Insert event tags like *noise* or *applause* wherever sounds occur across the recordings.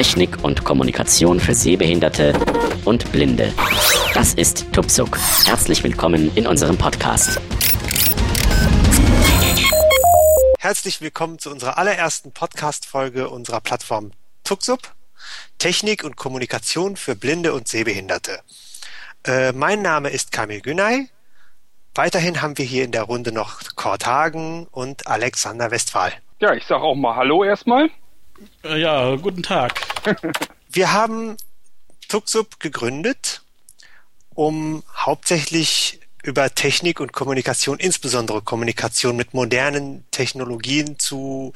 Technik und Kommunikation für Sehbehinderte und Blinde. Das ist Tupsuk. Herzlich willkommen in unserem Podcast. Herzlich willkommen zu unserer allerersten Podcast-Folge unserer Plattform Tuxup. Technik und Kommunikation für Blinde und Sehbehinderte. Äh, mein Name ist Kamil Günay. Weiterhin haben wir hier in der Runde noch Kurt Hagen und Alexander Westphal. Ja, ich sage auch mal Hallo erstmal. Äh, ja, guten Tag. *laughs* wir haben Tuxup gegründet, um hauptsächlich über Technik und Kommunikation, insbesondere Kommunikation mit modernen Technologien zu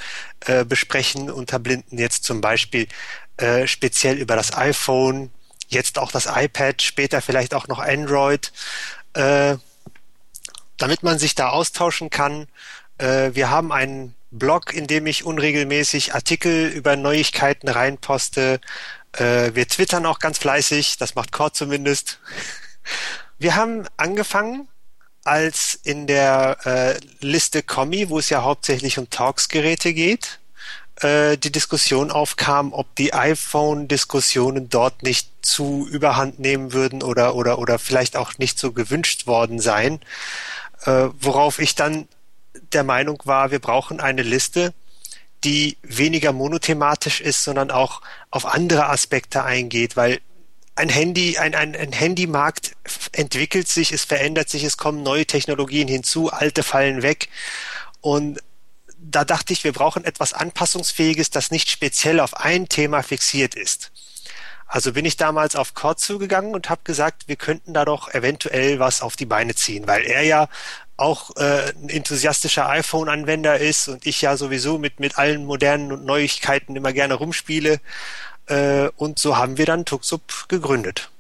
äh, besprechen unter Blinden. Jetzt zum Beispiel äh, speziell über das iPhone, jetzt auch das iPad, später vielleicht auch noch Android, äh, damit man sich da austauschen kann. Äh, wir haben einen Blog, in dem ich unregelmäßig Artikel über Neuigkeiten reinposte. Äh, wir twittern auch ganz fleißig, das macht Cord zumindest. *laughs* Wir haben angefangen als in der äh, Liste Kommi, wo es ja hauptsächlich um Talks-Geräte geht, äh, die Diskussion aufkam, ob die iPhone-Diskussionen dort nicht zu überhand nehmen würden oder, oder, oder vielleicht auch nicht so gewünscht worden seien. Äh, worauf ich dann der Meinung war, wir brauchen eine Liste, die weniger monothematisch ist, sondern auch auf andere Aspekte eingeht, weil ein Handy, ein, ein, ein Handymarkt entwickelt sich, es verändert sich, es kommen neue Technologien hinzu, alte fallen weg. Und da dachte ich, wir brauchen etwas Anpassungsfähiges, das nicht speziell auf ein Thema fixiert ist. Also bin ich damals auf Cord zugegangen und habe gesagt, wir könnten da doch eventuell was auf die Beine ziehen, weil er ja auch äh, ein enthusiastischer iPhone-Anwender ist und ich ja sowieso mit, mit allen modernen Neuigkeiten immer gerne rumspiele. Äh, und so haben wir dann Tuxup gegründet.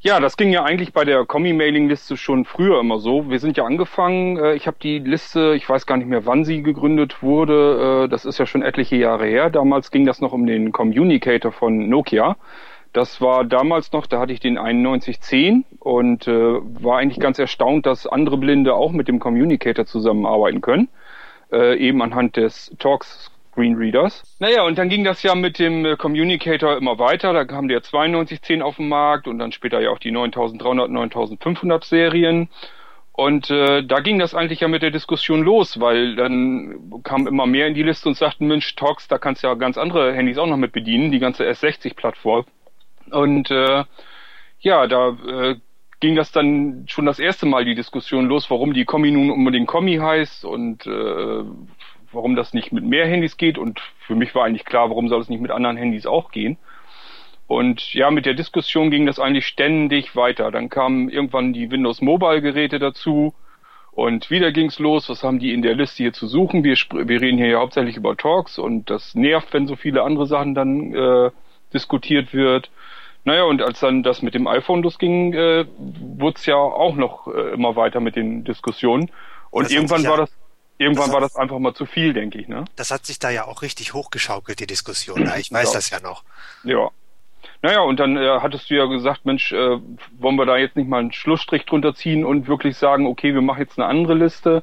Ja, das ging ja eigentlich bei der Kommi-Mailing-Liste schon früher immer so. Wir sind ja angefangen, äh, ich habe die Liste, ich weiß gar nicht mehr, wann sie gegründet wurde, äh, das ist ja schon etliche Jahre her. Damals ging das noch um den Communicator von Nokia. Das war damals noch, da hatte ich den 9110 und äh, war eigentlich ganz erstaunt, dass andere Blinde auch mit dem Communicator zusammenarbeiten können. Äh, eben anhand des Talks Screenreaders. Naja, und dann ging das ja mit dem äh, Communicator immer weiter. Da kamen der 9210 auf den Markt und dann später ja auch die 9300, 9500 Serien. Und äh, da ging das eigentlich ja mit der Diskussion los, weil dann kam immer mehr in die Liste und sagten, Mensch, Talks, da kannst du ja ganz andere Handys auch noch mit bedienen, die ganze S60-Plattform. Und äh, ja, da äh, ging das dann schon das erste Mal die Diskussion los, warum die Kommi nun unbedingt Kommi heißt und äh, warum das nicht mit mehr Handys geht und für mich war eigentlich klar, warum soll es nicht mit anderen Handys auch gehen. Und ja, mit der Diskussion ging das eigentlich ständig weiter. Dann kamen irgendwann die Windows Mobile Geräte dazu und wieder ging's los. Was haben die in der Liste hier zu suchen? Wir, wir reden hier ja hauptsächlich über Talks und das nervt, wenn so viele andere Sachen dann äh, diskutiert wird. Naja, und als dann das mit dem iPhone losging, äh, wurde es ja auch noch äh, immer weiter mit den Diskussionen. Und das irgendwann war das Irgendwann das war das einfach mal zu viel, denke ich, ne? Das hat sich da ja auch richtig hochgeschaukelt, die Diskussion. Ja, ich weiß ja. das ja noch. Ja. Naja, und dann äh, hattest du ja gesagt, Mensch, äh, wollen wir da jetzt nicht mal einen Schlussstrich drunter ziehen und wirklich sagen, okay, wir machen jetzt eine andere Liste,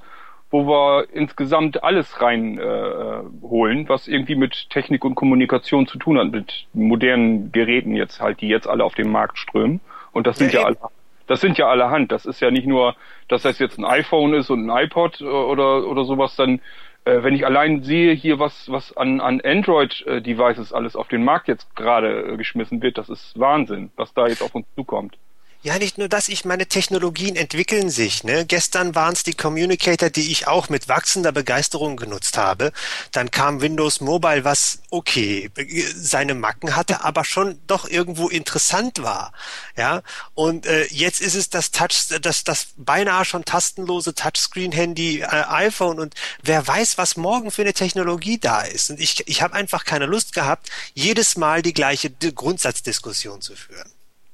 wo wir insgesamt alles reinholen, äh, was irgendwie mit Technik und Kommunikation zu tun hat, mit modernen Geräten jetzt halt, die jetzt alle auf den Markt strömen. Und das sind ja, ja alle das sind ja allerhand. Das ist ja nicht nur, dass das jetzt ein iPhone ist und ein iPod äh, oder, oder sowas, dann, äh, wenn ich allein sehe hier, was, was an, an Android-Devices alles auf den Markt jetzt gerade äh, geschmissen wird, das ist Wahnsinn, was da jetzt auf uns zukommt. Ja, nicht nur das, ich meine, Technologien entwickeln sich. Ne? Gestern waren es die Communicator, die ich auch mit wachsender Begeisterung genutzt habe. Dann kam Windows Mobile, was okay, seine Macken hatte, aber schon doch irgendwo interessant war. Ja, und äh, jetzt ist es das Touch, das, das beinahe schon tastenlose Touchscreen-Handy äh, iPhone und wer weiß, was morgen für eine Technologie da ist. Und ich, ich habe einfach keine Lust gehabt, jedes Mal die gleiche Grundsatzdiskussion zu führen.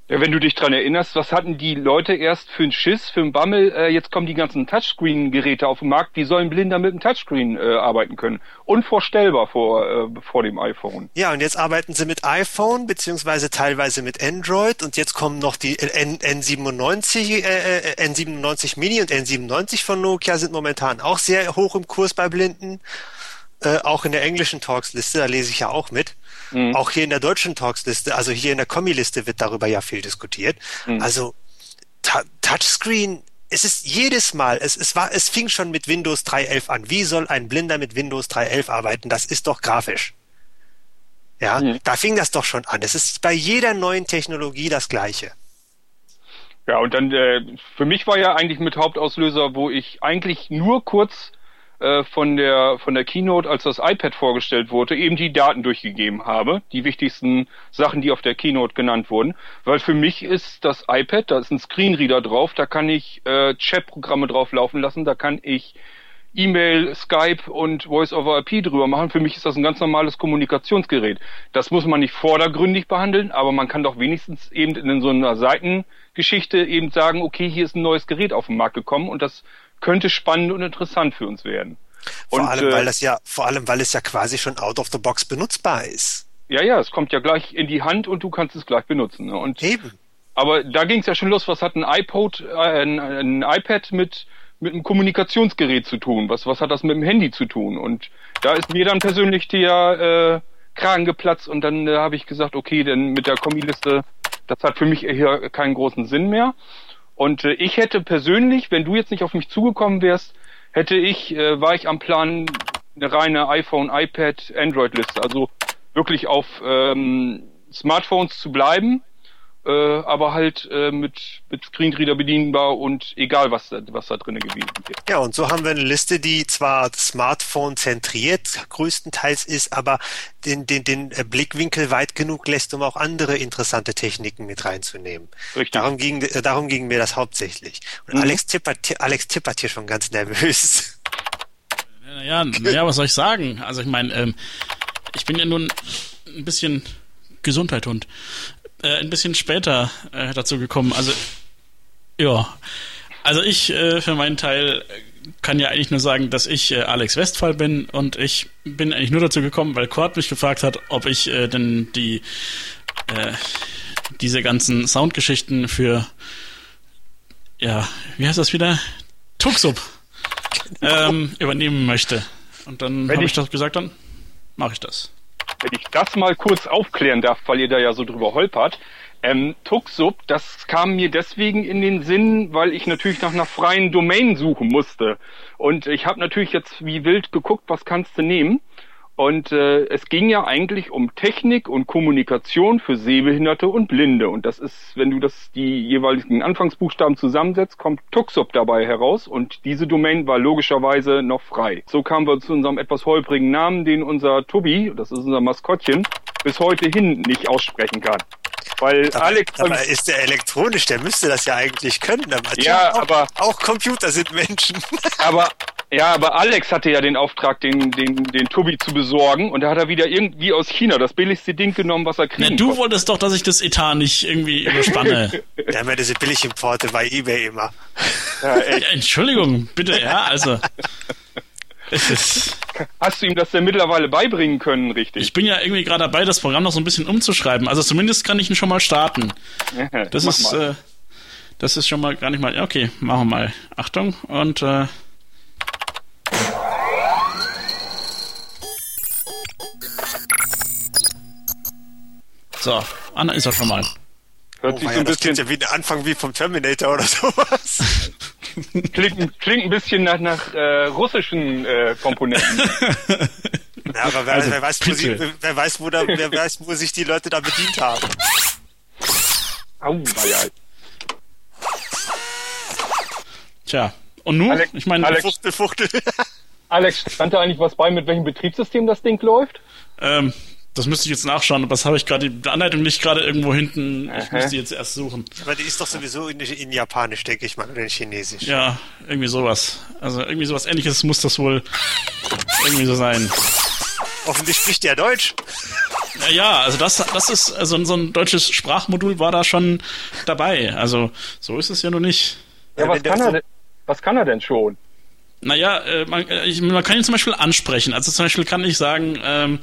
Ja, wenn du dich dran erinnerst, was hatten die Leute erst für einen Schiss, für einen Bammel? Äh, jetzt kommen die ganzen Touchscreen-Geräte auf den Markt. Wie sollen Blinder mit dem Touchscreen äh, arbeiten können? Unvorstellbar vor, äh, vor dem iPhone. Ja, und jetzt arbeiten sie mit iPhone, beziehungsweise teilweise mit Android. Und jetzt kommen noch die N N97, äh, äh N97 Mini und N97 von Nokia sind momentan auch sehr hoch im Kurs bei Blinden. Äh, auch in der englischen Talks-Liste, da lese ich ja auch mit. Mhm. Auch hier in der deutschen Talks-Liste, also hier in der Kommi-Liste wird darüber ja viel diskutiert. Mhm. Also Touchscreen, es ist jedes Mal, es, es war, es fing schon mit Windows 3.11 an. Wie soll ein Blinder mit Windows 3.11 arbeiten? Das ist doch grafisch. Ja, mhm. da fing das doch schon an. Es ist bei jeder neuen Technologie das Gleiche. Ja, und dann äh, für mich war ja eigentlich mit Hauptauslöser, wo ich eigentlich nur kurz äh, von der von der Keynote, als das iPad vorgestellt wurde, eben die Daten durchgegeben habe, die wichtigsten Sachen, die auf der Keynote genannt wurden, weil für mich ist das iPad, da ist ein Screenreader drauf, da kann ich äh, Chat-Programme drauf laufen lassen, da kann ich E-Mail, Skype und Voice-over-IP drüber machen. Für mich ist das ein ganz normales Kommunikationsgerät. Das muss man nicht vordergründig behandeln, aber man kann doch wenigstens eben in so einer Seitengeschichte eben sagen, okay, hier ist ein neues Gerät auf den Markt gekommen und das könnte spannend und interessant für uns werden. Vor und, allem, weil äh, das ja, vor allem, weil es ja quasi schon out of the box benutzbar ist. Ja, ja, es kommt ja gleich in die Hand und du kannst es gleich benutzen. Ne? Und, Eben. Aber da ging es ja schon los. Was hat ein iPod, äh, ein, ein iPad mit mit einem Kommunikationsgerät zu tun? Was, was hat das mit dem Handy zu tun? Und da ist mir dann persönlich der äh, Kragen geplatzt und dann äh, habe ich gesagt, okay, denn mit der Kombiliste, das hat für mich hier keinen großen Sinn mehr. Und äh, ich hätte persönlich, wenn du jetzt nicht auf mich zugekommen wärst, hätte ich, äh, war ich am Plan, eine reine iPhone, iPad, Android-Liste, also wirklich auf ähm, Smartphones zu bleiben äh, aber halt äh, mit, mit Screenreader bedienbar und egal, was, was da drin gewesen ist. Ja, und so haben wir eine Liste, die zwar Smartphone zentriert größtenteils ist, aber den, den, den Blickwinkel weit genug lässt, um auch andere interessante Techniken mit reinzunehmen. Richtig. Darum ging, äh, darum ging mir das hauptsächlich. Und mhm. Alex, tippert, Alex tippert hier schon ganz nervös. Ja, naja, was soll ich sagen? Also ich meine, ähm, ich bin ja nun ein bisschen Gesundheit und äh, ein bisschen später äh, dazu gekommen. Also, ja. Also ich äh, für meinen Teil kann ja eigentlich nur sagen, dass ich äh, Alex Westphal bin und ich bin eigentlich nur dazu gekommen, weil Kurt mich gefragt hat, ob ich äh, denn die äh, diese ganzen Soundgeschichten für ja, wie heißt das wieder? Tuxup *laughs* ähm, übernehmen möchte. Und dann habe ich, ich das gesagt, dann mache ich das wenn ich das mal kurz aufklären darf, weil ihr da ja so drüber holpert. Ähm, Tuxub, das kam mir deswegen in den Sinn, weil ich natürlich nach einer freien Domain suchen musste. Und ich habe natürlich jetzt wie wild geguckt, was kannst du nehmen. Und äh, es ging ja eigentlich um Technik und Kommunikation für Sehbehinderte und Blinde. Und das ist, wenn du das die jeweiligen Anfangsbuchstaben zusammensetzt, kommt Tuxup dabei heraus. Und diese Domain war logischerweise noch frei. So kamen wir zu unserem etwas holprigen Namen, den unser Tobi, das ist unser Maskottchen, bis heute hin nicht aussprechen kann. Weil aber, Alex. Aber ist der elektronisch, der müsste das ja eigentlich können. Aber ja, auch, aber. Auch Computer sind Menschen. Aber ja, aber Alex hatte ja den Auftrag, den, den, den Tobi zu besorgen und da hat er wieder irgendwie aus China das billigste Ding genommen, was er kriegen Na, Du konnte. wolltest doch, dass ich das Etat nicht irgendwie überspanne. Wir *laughs* haben ja diese Billigimporte bei Ebay immer. Ja, *laughs* ja, Entschuldigung, bitte, ja, also. Hast du ihm das denn mittlerweile beibringen können, richtig? Ich bin ja irgendwie gerade dabei, das Programm noch so ein bisschen umzuschreiben. Also zumindest kann ich ihn schon mal starten. Das ist, äh, das ist schon mal gar nicht mal. Okay, machen wir mal. Achtung und äh, So, Anna ist er schon mal. Hört oh, sich so ein bisschen ja wie ein Anfang wie vom Terminator oder sowas. *laughs* klingt, klingt ein bisschen nach, nach äh, russischen äh, Komponenten. *laughs* ja, aber wer, also, wer, weiß, wo sie, wer, weiß, wo da, wer weiß, wo sich die Leute da bedient haben. Au, ja. Tja, und nun? Alex, ich meine, Alex, Fuchtel, Fuchtel. Alex, stand da eigentlich was bei, mit welchem Betriebssystem das Ding läuft? Ähm, das müsste ich jetzt nachschauen, aber das habe ich gerade die Anleitung nicht gerade irgendwo hinten. Ich müsste jetzt erst suchen. Aber die ist doch sowieso in, in Japanisch, denke ich mal, oder in Chinesisch. Ja, irgendwie sowas. Also irgendwie sowas ähnliches muss das wohl irgendwie so sein. Hoffentlich spricht der Deutsch. Ja, also das, das ist, also so ein deutsches Sprachmodul war da schon dabei. Also so ist es ja nur nicht. Ja, was kann, er denn, was kann er denn schon? Naja, äh, man, äh, ich, man kann ihn zum Beispiel ansprechen. Also zum Beispiel kann ich sagen, ähm,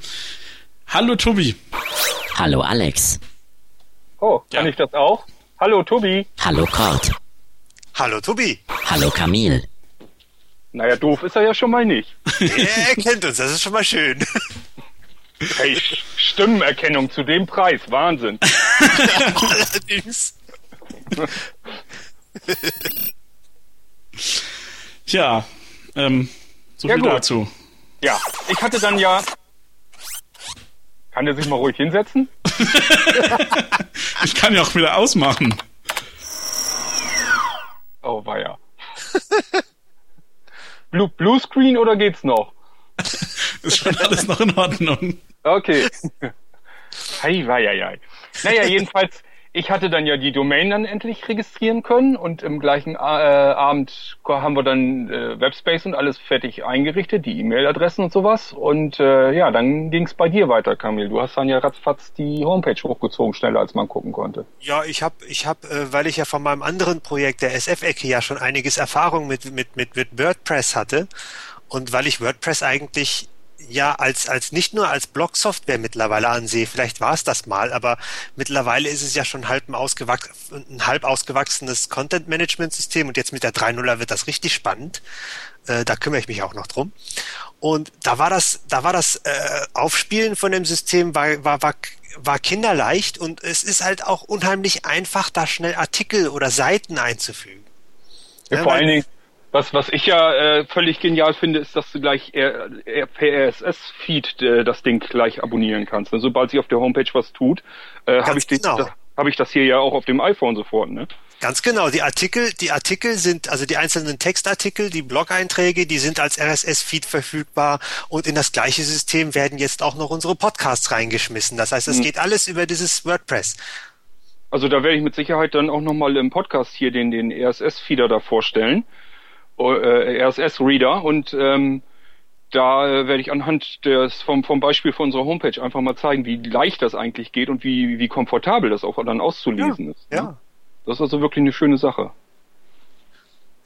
Hallo Tobi. Hallo Alex. Oh, kann ja. ich das auch? Hallo Tobi. Hallo Kurt. Hallo Tobi. Hallo Camille. Naja, doof ist er ja schon mal nicht. *laughs* er kennt uns, das ist schon mal schön. Hey, Stimmenerkennung zu dem Preis, Wahnsinn. Allerdings. Tja, ähm, so viel ja, dazu. Ja, ich hatte dann ja. Kann der sich mal ruhig hinsetzen? *laughs* ich kann ja auch wieder ausmachen. Oh, ja. Blue, Blue Screen oder geht's noch? *laughs* Ist schon alles noch in Ordnung. Okay. Hei, hei, hei. Naja, jedenfalls ich hatte dann ja die Domain dann endlich registrieren können und im gleichen äh, Abend haben wir dann äh, Webspace und alles fertig eingerichtet, die E-Mail-Adressen und sowas. Und äh, ja, dann ging es bei dir weiter, Kamil. Du hast dann ja ratzfatz die Homepage hochgezogen, schneller als man gucken konnte. Ja, ich habe, ich hab, äh, weil ich ja von meinem anderen Projekt, der SF-Ecke, ja schon einiges Erfahrung mit, mit, mit, mit WordPress hatte und weil ich WordPress eigentlich ja als, als nicht nur als Blog-Software mittlerweile ansehe, vielleicht war es das mal, aber mittlerweile ist es ja schon halb ein, ausgewachs ein halb ausgewachsenes Content-Management-System und jetzt mit der 3.0er wird das richtig spannend. Äh, da kümmere ich mich auch noch drum. Und da war das, da war das äh, Aufspielen von dem System war, war, war, war kinderleicht und es ist halt auch unheimlich einfach, da schnell Artikel oder Seiten einzufügen. Ja, vor allen Dingen, was, was ich ja äh, völlig genial finde, ist, dass du gleich per RSS-Feed äh, das Ding gleich abonnieren kannst. Und sobald sich auf der Homepage was tut, äh, habe ich, genau. Da, hab ich das hier ja auch auf dem iPhone sofort. Ne? Ganz genau. Die Artikel, die Artikel sind, also die einzelnen Textartikel, die Blog-Einträge, die sind als RSS-Feed verfügbar und in das gleiche System werden jetzt auch noch unsere Podcasts reingeschmissen. Das heißt, es hm. geht alles über dieses WordPress. Also da werde ich mit Sicherheit dann auch nochmal im Podcast hier den, den RSS-Feeder da vorstellen RSS-Reader und ähm, da äh, werde ich anhand des vom, vom Beispiel von unserer Homepage einfach mal zeigen, wie leicht das eigentlich geht und wie, wie komfortabel das auch dann auszulesen ja, ist. Ne? Ja. Das ist also wirklich eine schöne Sache.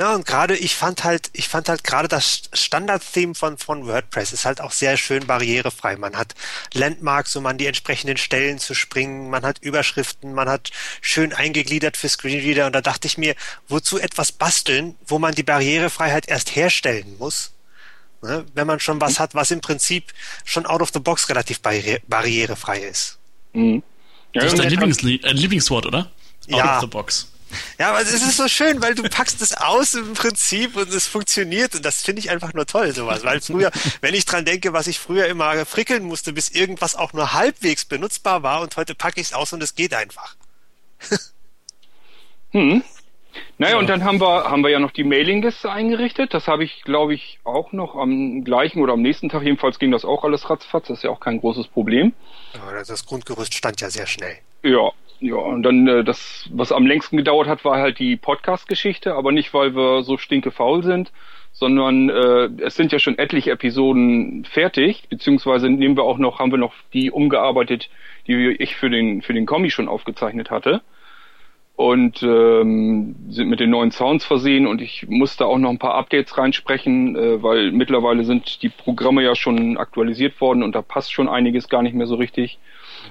Ja, und gerade ich fand halt, ich fand halt gerade das Standard-Theme von, von WordPress ist halt auch sehr schön barrierefrei. Man hat Landmarks, um an die entsprechenden Stellen zu springen, man hat Überschriften, man hat schön eingegliedert für Screenreader und da dachte ich mir, wozu etwas basteln, wo man die Barrierefreiheit erst herstellen muss? Ne? Wenn man schon was hat, was im Prinzip schon out of the box relativ barri barrierefrei ist. Mhm. Ja, das ist dein Lieblings äh, Lieblingswort, oder? Out ja. of the box. Ja, aber es ist so schön, weil du packst es aus im Prinzip und es funktioniert und das finde ich einfach nur toll, sowas. Weil früher, wenn ich dran denke, was ich früher immer frickeln musste, bis irgendwas auch nur halbwegs benutzbar war und heute packe ich es aus und es geht einfach. *laughs* hm. Naja, ja. und dann haben wir, haben wir ja noch die Mailingliste eingerichtet. Das habe ich, glaube ich, auch noch am gleichen oder am nächsten Tag. Jedenfalls ging das auch alles ratzfatz. Das ist ja auch kein großes Problem. Ja, das Grundgerüst stand ja sehr schnell. Ja, ja, und dann äh, das, was am längsten gedauert hat, war halt die Podcast-Geschichte, aber nicht, weil wir so stinkefaul sind, sondern äh, es sind ja schon etliche Episoden fertig, beziehungsweise nehmen wir auch noch, haben wir noch die umgearbeitet, die ich für den für den Kommi schon aufgezeichnet hatte und ähm, sind mit den neuen Sounds versehen und ich musste auch noch ein paar Updates reinsprechen, äh, weil mittlerweile sind die Programme ja schon aktualisiert worden und da passt schon einiges gar nicht mehr so richtig.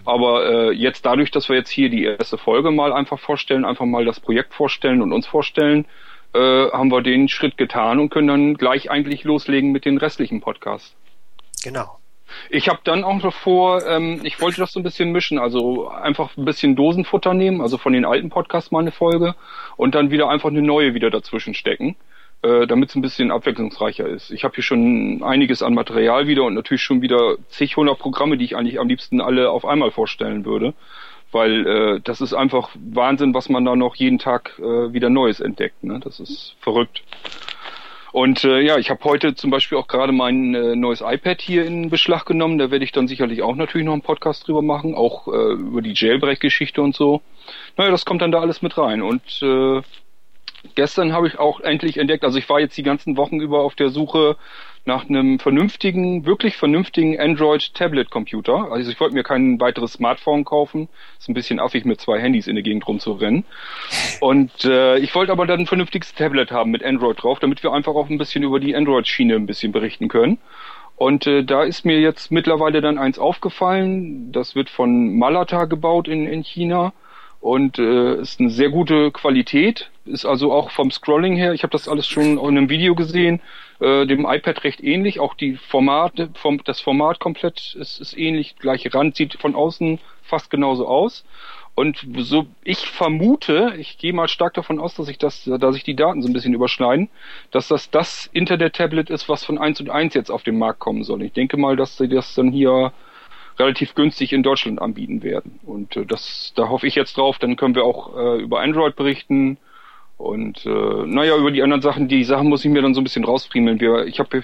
Aber äh, jetzt dadurch, dass wir jetzt hier die erste Folge mal einfach vorstellen, einfach mal das Projekt vorstellen und uns vorstellen, äh, haben wir den Schritt getan und können dann gleich eigentlich loslegen mit den restlichen Podcasts. Genau. Ich habe dann auch noch vor, ähm, ich wollte das so ein bisschen mischen, also einfach ein bisschen Dosenfutter nehmen, also von den alten Podcasts mal eine Folge und dann wieder einfach eine neue wieder dazwischen stecken äh, damit es ein bisschen abwechslungsreicher ist. Ich habe hier schon einiges an Material wieder und natürlich schon wieder zig hundert Programme, die ich eigentlich am liebsten alle auf einmal vorstellen würde, weil äh, das ist einfach Wahnsinn, was man da noch jeden Tag äh, wieder Neues entdeckt. Ne? Das ist verrückt. Und äh, ja, ich habe heute zum Beispiel auch gerade mein äh, neues iPad hier in Beschlag genommen. Da werde ich dann sicherlich auch natürlich noch einen Podcast drüber machen, auch äh, über die Jailbreak-Geschichte und so. Naja, das kommt dann da alles mit rein. Und äh, gestern habe ich auch endlich entdeckt, also ich war jetzt die ganzen Wochen über auf der Suche nach einem vernünftigen, wirklich vernünftigen Android-Tablet-Computer. Also ich wollte mir kein weiteres Smartphone kaufen. Ist ein bisschen affig, mit zwei Handys in der Gegend rumzurennen. Und äh, ich wollte aber dann ein vernünftiges Tablet haben mit Android drauf, damit wir einfach auch ein bisschen über die Android-Schiene ein bisschen berichten können. Und äh, da ist mir jetzt mittlerweile dann eins aufgefallen. Das wird von Malata gebaut in, in China und äh, ist eine sehr gute Qualität. Ist also auch vom Scrolling her, ich habe das alles schon in einem Video gesehen, äh, dem iPad recht ähnlich. Auch die Formate, vom, das Format komplett ist, ist ähnlich. Gleiche Rand sieht von außen fast genauso aus. Und so, ich vermute, ich gehe mal stark davon aus, dass ich das, da sich die Daten so ein bisschen überschneiden, dass das das Internet-Tablet ist, was von 1 und 1 jetzt auf den Markt kommen soll. Ich denke mal, dass sie das dann hier relativ günstig in Deutschland anbieten werden. Und äh, das, da hoffe ich jetzt drauf, dann können wir auch äh, über Android berichten. Und äh, naja, über die anderen Sachen, die Sachen muss ich mir dann so ein bisschen rausfriemeln. Wir, ich hab, will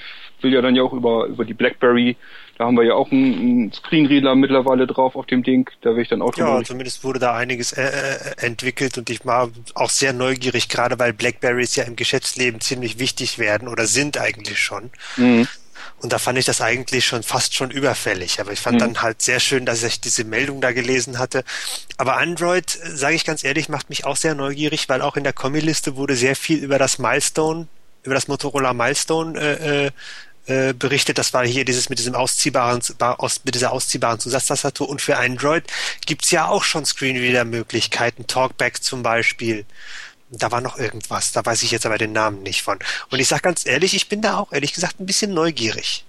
ja dann ja auch über, über die Blackberry, da haben wir ja auch einen, einen Screenreader mittlerweile drauf auf dem Ding. Da will ich dann auch Ja, zumindest wurde da einiges äh, äh, entwickelt und ich war auch sehr neugierig, gerade weil Blackberries ja im Geschäftsleben ziemlich wichtig werden oder sind eigentlich schon. Mhm. Und da fand ich das eigentlich schon fast schon überfällig. Aber ich fand mhm. dann halt sehr schön, dass ich diese Meldung da gelesen hatte. Aber Android, sage ich ganz ehrlich, macht mich auch sehr neugierig, weil auch in der Kommi-Liste wurde sehr viel über das Milestone, über das Motorola Milestone äh, äh, berichtet. Das war hier dieses mit diesem ausziehbaren, mit dieser ausziehbaren Zusatztastatur. Und für Android gibt's ja auch schon Screenreader-Möglichkeiten, Talkback zum Beispiel da war noch irgendwas, da weiß ich jetzt aber den Namen nicht von. Und ich sage ganz ehrlich, ich bin da auch ehrlich gesagt ein bisschen neugierig.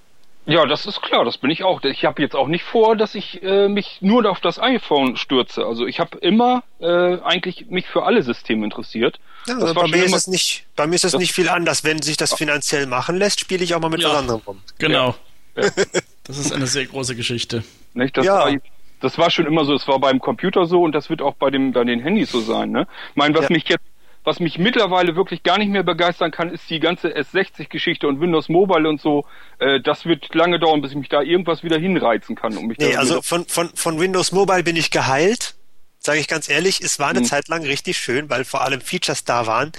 Ja, das ist klar, das bin ich auch. Ich habe jetzt auch nicht vor, dass ich äh, mich nur auf das iPhone stürze. Also ich habe immer äh, eigentlich mich für alle Systeme interessiert. Ja, also bei, mir ist es nicht, bei mir ist es nicht viel anders. Wenn sich das finanziell machen lässt, spiele ich auch mal mit ja, was anderem rum. Genau. Ja. *laughs* das ist eine sehr große Geschichte. Nicht? Das ja. War, das war schon immer so, es war beim Computer so und das wird auch bei, dem, bei den Handys so sein. Ne? Ich meine, was ja. mich jetzt was mich mittlerweile wirklich gar nicht mehr begeistern kann, ist die ganze S60-Geschichte und Windows Mobile und so. Äh, das wird lange dauern, bis ich mich da irgendwas wieder hinreizen kann. Um mich nee, also von, von, von Windows Mobile bin ich geheilt. Sage ich ganz ehrlich, es war eine hm. Zeit lang richtig schön, weil vor allem Features da waren,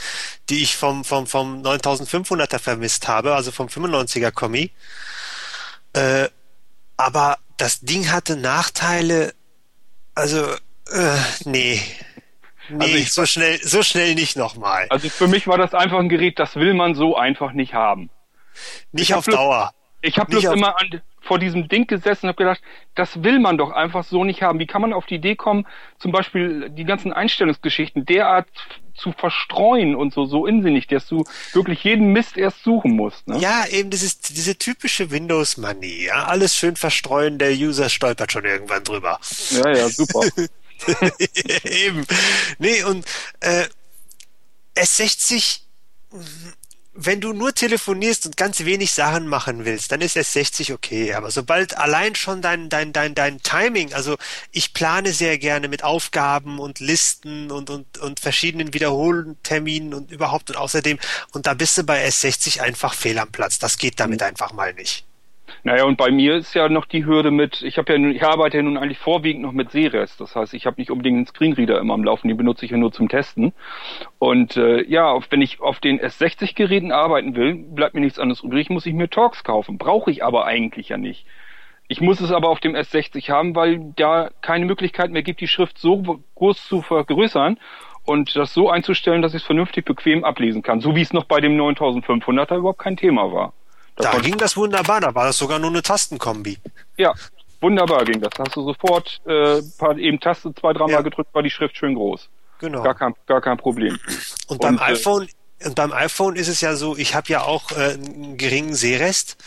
die ich vom, vom, vom 9500er vermisst habe, also vom 95er Kommi. Äh, aber das Ding hatte Nachteile, also, äh, nee, Nee, also ich, so schnell, so schnell nicht nochmal. Also für mich war das einfach ein Gerät, das will man so einfach nicht haben. Nicht auf bloß, Dauer. Ich habe bloß immer an, vor diesem Ding gesessen und habe gedacht, das will man doch einfach so nicht haben. Wie kann man auf die Idee kommen, zum Beispiel die ganzen Einstellungsgeschichten derart zu verstreuen und so, so insinnig, dass du wirklich jeden Mist erst suchen musst. Ne? Ja, eben, das ist diese typische Windows-Manie. Ja? Alles schön verstreuen, der User stolpert schon irgendwann drüber. Ja, ja, super. *laughs* *laughs* Eben. Nee, und äh, S60, wenn du nur telefonierst und ganz wenig Sachen machen willst, dann ist S60 okay. Aber sobald allein schon dein, dein, dein, dein Timing, also ich plane sehr gerne mit Aufgaben und Listen und, und, und verschiedenen Wiederholterminen und überhaupt und außerdem, und da bist du bei S60 einfach fehl am Platz. Das geht damit mhm. einfach mal nicht. Naja, und bei mir ist ja noch die Hürde mit, ich habe ja ich arbeite ja nun eigentlich vorwiegend noch mit Sehrest. Das heißt, ich habe nicht unbedingt einen Screenreader immer am Laufen, die benutze ich ja nur zum Testen. Und äh, ja, wenn ich auf den S60-Geräten arbeiten will, bleibt mir nichts anderes übrig, muss ich mir Talks kaufen. Brauche ich aber eigentlich ja nicht. Ich muss es aber auf dem S60 haben, weil da keine Möglichkeit mehr gibt, die Schrift so groß zu vergrößern und das so einzustellen, dass ich es vernünftig bequem ablesen kann. So wie es noch bei dem 9500er überhaupt kein Thema war. Da, da ging das wunderbar, da war das sogar nur eine Tastenkombi. Ja, wunderbar ging das. Da hast du sofort äh, paar, eben Taste zwei, dreimal ja. gedrückt, war die Schrift schön groß. Genau. Gar kein, gar kein Problem. Und beim und, äh, iPhone und beim iPhone ist es ja so, ich habe ja auch äh, einen geringen Sehrest,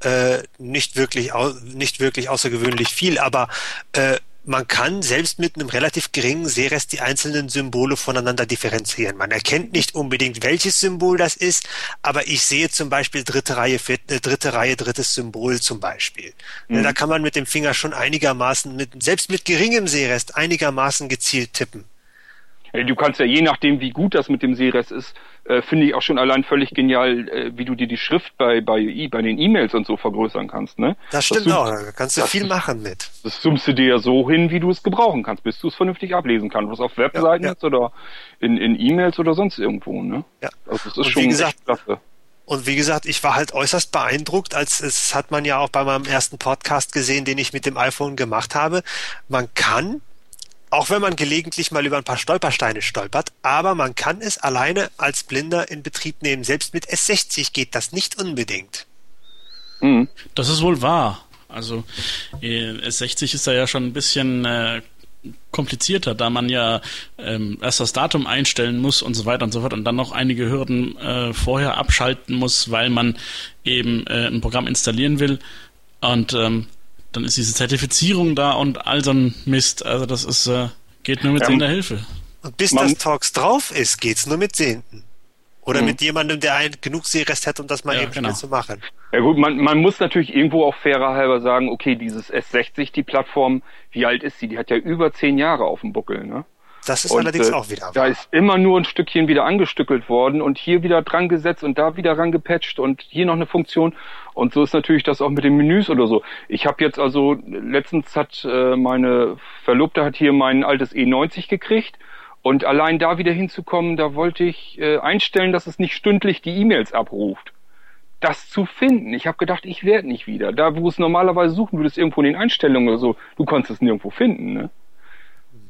äh, nicht wirklich nicht wirklich außergewöhnlich viel, aber äh, man kann selbst mit einem relativ geringen Sehrest die einzelnen Symbole voneinander differenzieren. Man erkennt nicht unbedingt, welches Symbol das ist, aber ich sehe zum Beispiel dritte Reihe, vierte, dritte Reihe, drittes Symbol zum Beispiel. Mhm. Da kann man mit dem Finger schon einigermaßen, mit, selbst mit geringem Sehrest, einigermaßen gezielt tippen. Du kannst ja je nachdem, wie gut das mit dem Sehrest ist, äh, finde ich auch schon allein völlig genial, äh, wie du dir die Schrift bei, bei, bei den E-Mails und so vergrößern kannst. Ne? Das stimmt das auch, da kannst du viel machen mit. Das zoomst du dir ja so hin, wie du es gebrauchen kannst, bis du es vernünftig ablesen kannst, was auf Webseiten ja, ja. ist oder in, in E-Mails oder sonst irgendwo. Ne? Ja. Also das ist und schon gesagt, klasse. Und wie gesagt, ich war halt äußerst beeindruckt, als es hat man ja auch bei meinem ersten Podcast gesehen, den ich mit dem iPhone gemacht habe. Man kann auch wenn man gelegentlich mal über ein paar Stolpersteine stolpert, aber man kann es alleine als Blinder in Betrieb nehmen. Selbst mit S60 geht das nicht unbedingt. Mhm. Das ist wohl wahr. Also äh, S60 ist da ja schon ein bisschen äh, komplizierter, da man ja ähm, erst das Datum einstellen muss und so weiter und so fort und dann noch einige Hürden äh, vorher abschalten muss, weil man eben äh, ein Programm installieren will. Und ähm, dann ist diese Zertifizierung da und all so ein Mist. Also das ist äh, geht nur mit ja, sehender Hilfe. Und bis man, das Talks drauf ist, geht's nur mit Sehenden. Oder mhm. mit jemandem, der ein, genug Sehrest hat, um das mal ja, eben genau. schnell zu machen. Ja gut, man, man muss natürlich irgendwo auch fairer halber sagen, okay, dieses S60, die Plattform, wie alt ist sie? Die hat ja über zehn Jahre auf dem Buckel, ne? Das ist und, allerdings äh, auch wieder wahr. Da ist immer nur ein Stückchen wieder angestückelt worden und hier wieder dran gesetzt und da wieder ran gepatcht und hier noch eine Funktion. Und so ist natürlich das auch mit den Menüs oder so. Ich habe jetzt also, letztens hat äh, meine Verlobte hat hier mein altes E90 gekriegt und allein da wieder hinzukommen, da wollte ich äh, einstellen, dass es nicht stündlich die E-Mails abruft. Das zu finden. Ich habe gedacht, ich werde nicht wieder. Da, wo es normalerweise suchen würdest, irgendwo in den Einstellungen oder so, du konntest es nirgendwo finden. Ne?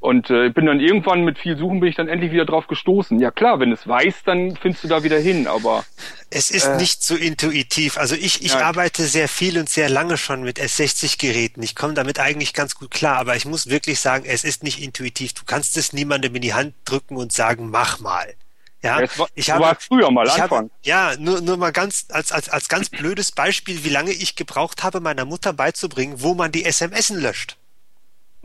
Und äh, bin dann irgendwann mit viel Suchen bin ich dann endlich wieder drauf gestoßen. Ja klar, wenn es weiß, dann findest du da wieder hin, aber es ist äh, nicht so intuitiv. Also ich, ich arbeite sehr viel und sehr lange schon mit S60-Geräten. Ich komme damit eigentlich ganz gut klar, aber ich muss wirklich sagen, es ist nicht intuitiv. Du kannst es niemandem in die Hand drücken und sagen, mach mal. Ja, war, ich habe, war früher mal Anfang. Habe, ja, nur, nur mal ganz als, als, als ganz blödes Beispiel, wie lange ich gebraucht habe, meiner Mutter beizubringen, wo man die SMS löscht.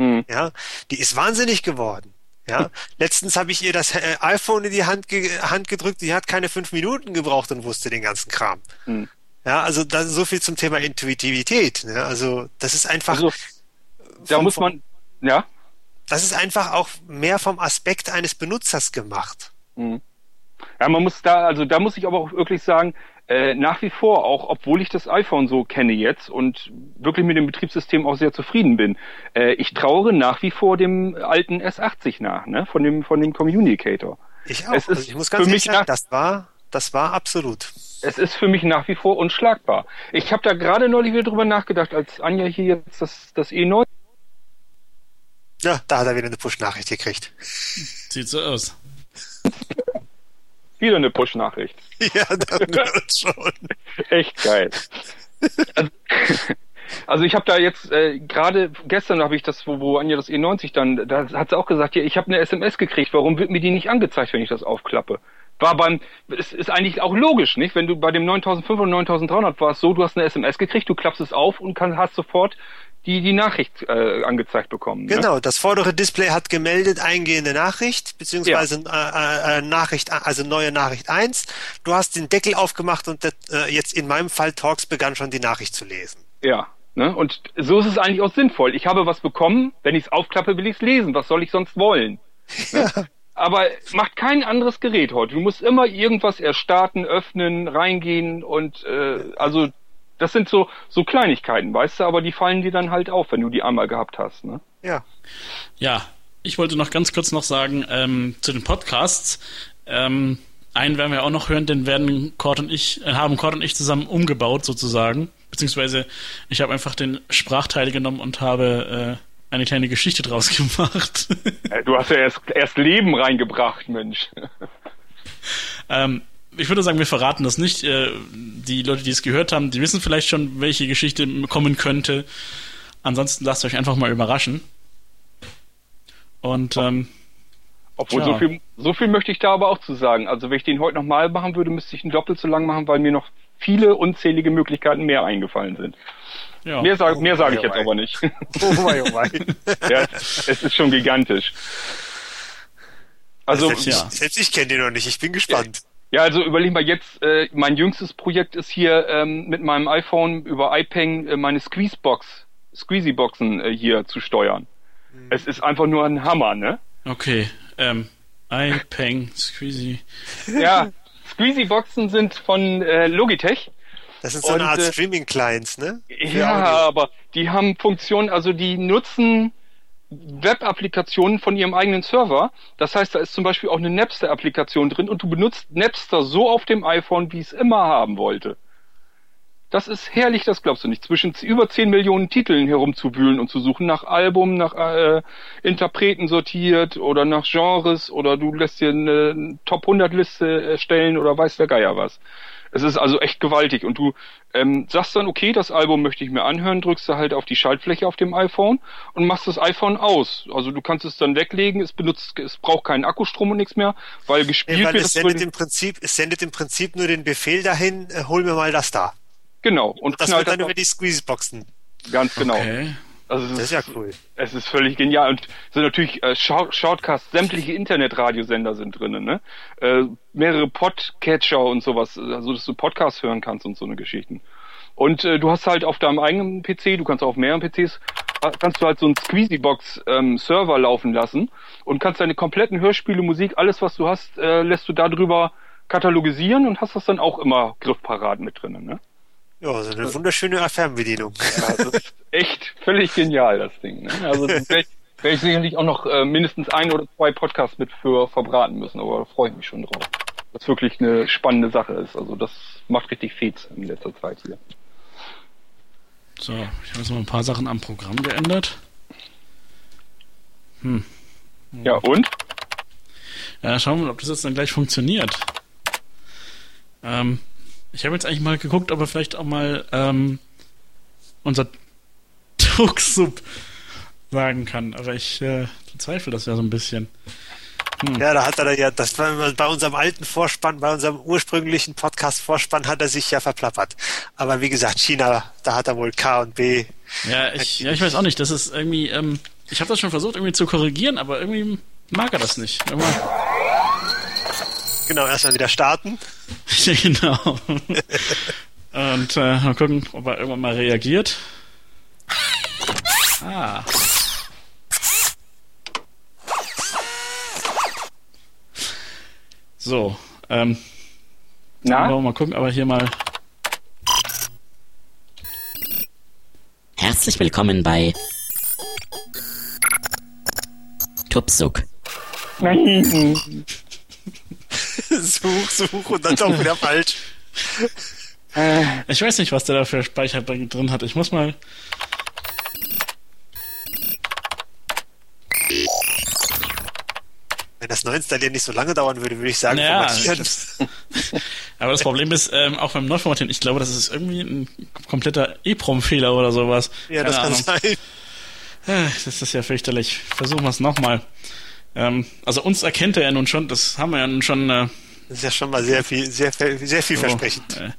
Mhm. Ja, die ist wahnsinnig geworden. Ja, *laughs* letztens habe ich ihr das äh, iPhone in die Hand, ge Hand gedrückt, die hat keine fünf Minuten gebraucht und wusste den ganzen Kram. Mhm. Ja, also das, so viel zum Thema Intuitivität. Ne? Also das ist einfach. Also, da vom, muss man, ja. Das ist einfach auch mehr vom Aspekt eines Benutzers gemacht. Mhm. Ja, man muss da, also da muss ich aber auch wirklich sagen, äh, nach wie vor, auch obwohl ich das iPhone so kenne jetzt und wirklich mit dem Betriebssystem auch sehr zufrieden bin, äh, ich trauere nach wie vor dem alten S80 nach, ne, von dem, von dem Communicator. Ich auch. Es ist also ich muss ganz ehrlich sagen, das war, das war absolut. Es ist für mich nach wie vor unschlagbar. Ich habe da gerade neulich wieder drüber nachgedacht, als Anja hier jetzt das, das E9 ja, da hat er wieder eine Push-Nachricht gekriegt. Sieht so aus. Wieder eine Push-Nachricht. *laughs* Ja, das *laughs* schon. Echt geil. Also, also ich habe da jetzt äh, gerade gestern habe ich das, wo, wo Anja das E90 dann, da hat sie auch gesagt, ja, ich habe eine SMS gekriegt, warum wird mir die nicht angezeigt, wenn ich das aufklappe? War beim, es ist eigentlich auch logisch, nicht? Wenn du bei dem 9500 und 9300 warst, so, du hast eine SMS gekriegt, du klappst es auf und kann, hast sofort die die Nachricht äh, angezeigt bekommen. Ne? Genau, das vordere Display hat gemeldet eingehende Nachricht, beziehungsweise ja. äh, äh, Nachricht, also neue Nachricht 1. Du hast den Deckel aufgemacht und äh, jetzt in meinem Fall Talks begann schon die Nachricht zu lesen. Ja, ne? und so ist es eigentlich auch sinnvoll. Ich habe was bekommen, wenn ich es aufklappe, will ich es lesen. Was soll ich sonst wollen? *laughs* Ne? Ja. Aber macht kein anderes Gerät heute. Du musst immer irgendwas erstarten, öffnen, reingehen und äh, also das sind so, so Kleinigkeiten, weißt du, aber die fallen dir dann halt auf, wenn du die einmal gehabt hast, ne? Ja. Ja, ich wollte noch ganz kurz noch sagen, ähm, zu den Podcasts, ähm, einen werden wir auch noch hören, den werden Cord und ich, äh, haben Cord und ich zusammen umgebaut sozusagen. Beziehungsweise ich habe einfach den Sprachteil genommen und habe äh, eine kleine Geschichte draus *laughs* gemacht. du hast ja erst, erst Leben reingebracht, Mensch. ähm, ich würde sagen, wir verraten das nicht. Äh, die Leute, die es gehört haben, die wissen vielleicht schon, welche Geschichte kommen könnte. Ansonsten lasst euch einfach mal überraschen. Und ähm, obwohl so viel, so viel möchte ich da aber auch zu sagen. Also wenn ich den heute nochmal machen würde, müsste ich ihn doppelt so lang machen, weil mir noch viele unzählige Möglichkeiten mehr eingefallen sind. Ja. Mehr, sag, mehr sage ich jetzt aber nicht. Oh mein, oh mein. ja, es ist schon gigantisch. Also, selbst, ja. ich, selbst ich kenne den noch nicht, ich bin gespannt. Ja, also überleg mal jetzt, äh, mein jüngstes Projekt ist hier ähm, mit meinem iPhone über iPeng äh, meine Squeezebox, Squeezy-Boxen äh, hier zu steuern. Mhm. Es ist einfach nur ein Hammer, ne? Okay, ähm, iPeng, Squeezy. Ja, Squeezy-Boxen sind von äh, Logitech. Das sind so eine Art Streaming-Clients, ne? Ja, aber die haben Funktionen, also die nutzen Web-Applikationen von ihrem eigenen Server. Das heißt, da ist zum Beispiel auch eine Napster-Applikation drin und du benutzt Napster so auf dem iPhone, wie es immer haben wollte. Das ist herrlich, das glaubst du nicht. Zwischen über 10 Millionen Titeln herumzuwühlen und zu suchen nach Album, nach äh, Interpreten sortiert oder nach Genres oder du lässt dir eine Top 100 Liste erstellen oder weiß der Geier was. Es ist also echt gewaltig und du ähm, sagst dann, okay, das Album möchte ich mir anhören, drückst du halt auf die Schaltfläche auf dem iPhone und machst das iPhone aus. Also du kannst es dann weglegen, es benutzt, es braucht keinen Akkustrom und nichts mehr, weil gespielt Nee, weil wird. es das sendet im Prinzip, es sendet im Prinzip nur den Befehl dahin, äh, hol mir mal das da. genau und Das wird dann über die Squeezeboxen. ganz genau. Okay. Also es Das ist ja cool. Es ist völlig genial und sind natürlich äh, Short Shortcasts, sämtliche Internetradiosender sind drinnen, ne? Äh, mehrere Podcatcher und sowas, also dass du Podcasts hören kannst und so eine Geschichten. Und äh, du hast halt auf deinem eigenen PC, du kannst auch auf mehreren PCs, kannst du halt so einen Squeezybox ähm, laufen lassen und kannst deine kompletten Hörspiele, Musik, alles was du hast, äh, lässt du darüber katalogisieren und hast das dann auch immer griffparat mit drinnen, ne? Ja, so eine wunderschöne Fernbedienung. Ja, das ist echt völlig genial, das Ding. Ne? Also *laughs* werde ich, werd ich sicherlich auch noch äh, mindestens ein oder zwei Podcasts mit für verbraten müssen, aber da freue ich mich schon drauf. Das wirklich eine spannende Sache ist. Also das macht richtig Fets in letzter Zeit hier. So, ich habe jetzt mal ein paar Sachen am Programm geändert. Ja, und? Ja, schauen wir mal, ob das jetzt dann gleich funktioniert. Ähm, ich habe jetzt eigentlich mal geguckt, ob er vielleicht auch mal ähm, unser *laughs* Tuxsub sagen kann, aber ich äh, bezweifle das ja so ein bisschen. Ja, da hat er ja, das war bei unserem alten Vorspann, bei unserem ursprünglichen Podcast-Vorspann hat er sich ja verplappert. Aber wie gesagt, China, da hat er wohl K und B. Ja, ich, ja, ich weiß auch nicht, das ist irgendwie, ähm, ich habe das schon versucht irgendwie zu korrigieren, aber irgendwie mag er das nicht. Irgendwann- Genau, erstmal wieder starten. *laughs* genau. Und äh, mal gucken, ob er irgendwann mal reagiert. Ah. So, ähm, wollen wir Na? mal gucken, aber hier mal. Herzlich willkommen bei Tupsuk. Nein. *laughs* such, such und dann doch wieder falsch. Ich weiß nicht, was der da für Speicher drin hat. Ich muss mal. Wenn das Neuinstallieren nicht so lange dauern würde, würde ich sagen, Ja, formatieren. *laughs* Aber das Problem ist, ähm, auch beim Neuformatieren, ich glaube, das ist irgendwie ein kompletter EEPROM-Fehler oder sowas. Ja, das Keine kann Ahnung. sein. Äh, Das ist ja fürchterlich. Versuchen wir es nochmal. Ähm, also uns erkennt er ja nun schon, das haben wir ja nun schon. Äh, Das ist ja schon mal sehr viel, sehr, viel- sehr vielversprechend. so, äh,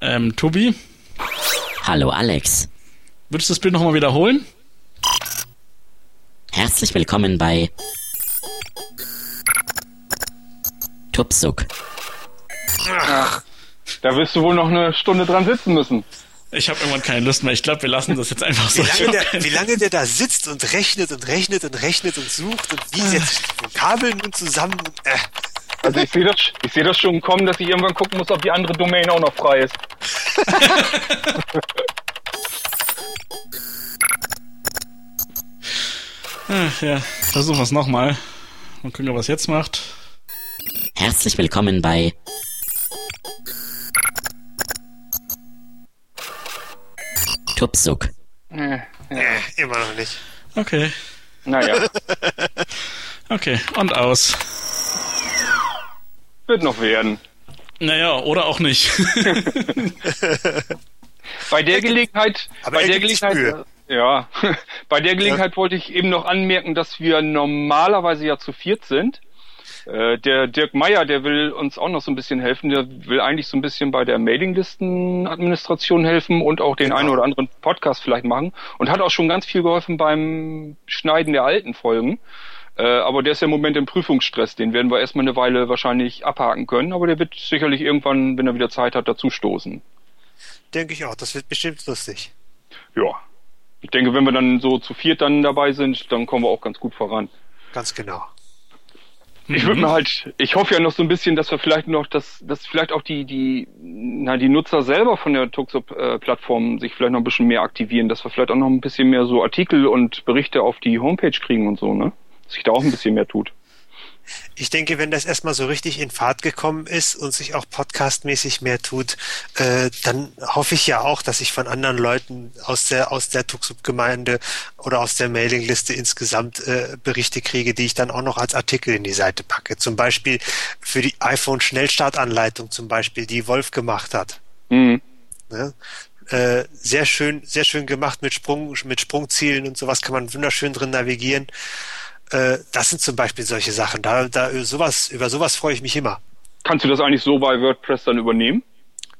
ähm, Tobi, Hallo Alex. würdest du das Bild nochmal wiederholen? Herzlich willkommen bei Tupsuk. da wirst du wohl noch eine Stunde dran sitzen müssen. Ich habe irgendwann keine Lust mehr. Ich glaube, wir lassen das jetzt einfach so. Wie lange, der, *laughs* wie lange der da sitzt und rechnet und rechnet und rechnet und sucht und wie setzt sich die Vokabeln nun zusammen. Und, äh, Also ich sehe das, ich sehe das schon kommen, dass ich irgendwann gucken muss, ob die andere Domain auch noch frei ist. Ach, *laughs* ja, versuchen wir es nochmal. Mal gucken, ob er es jetzt macht. Herzlich willkommen bei Tupsuk. Äh, äh, immer noch nicht. Okay, naja, *laughs* okay, und aus. wird noch werden. Naja, oder auch nicht. *laughs* Bei der Gelegenheit, aber bei er der Gelegenheit, ja, *laughs* bei der Gelegenheit wollte ich eben noch anmerken, dass wir normalerweise ja zu viert sind. Äh, Der Dirk Meyer, der will uns auch noch so ein bisschen helfen. Der will eigentlich so ein bisschen bei der Mailinglistenadministration helfen und auch den Genau. einen oder anderen Podcast vielleicht machen und hat auch schon ganz viel geholfen beim Schneiden der alten Folgen. Äh, aber der ist ja im Moment im Prüfungsstress. Den werden wir erstmal eine Weile wahrscheinlich abhaken können. Aber der wird sicherlich irgendwann, wenn er wieder Zeit hat, dazu stoßen. Denke ich auch. Das wird bestimmt lustig. Ja. Ich denke, wenn wir dann so zu viert dann dabei sind, dann kommen wir auch ganz gut voran. Ganz genau. Ich würde mir halt, ich hoffe ja noch so ein bisschen, dass wir vielleicht noch, dass, dass vielleicht auch die, die, na, die Nutzer selber von der Tuxup-Plattform sich vielleicht noch ein bisschen mehr aktivieren, dass wir vielleicht auch noch ein bisschen mehr so Artikel und Berichte auf die Homepage kriegen und so, ne? Dass sich da auch ein bisschen mehr tut. Ich denke, wenn das erstmal so richtig in Fahrt gekommen ist und sich auch podcastmäßig mehr tut, äh, dann hoffe ich ja auch, dass ich von anderen Leuten aus der aus der Tuxup-Gemeinde oder aus der Mailingliste insgesamt äh, Berichte kriege, die ich dann auch noch als Artikel in die Seite packe. Zum Beispiel für die iPhone-Schnellstartanleitung zum Beispiel, die Wolf gemacht hat. Mhm. Ne? Äh, sehr schön, sehr schön gemacht mit Sprung, mit Sprungzielen und sowas kann man wunderschön drin navigieren. Äh, das sind zum Beispiel solche Sachen. Da, da sowas, über sowas freue ich mich immer. Kannst du das eigentlich so bei WordPress dann übernehmen?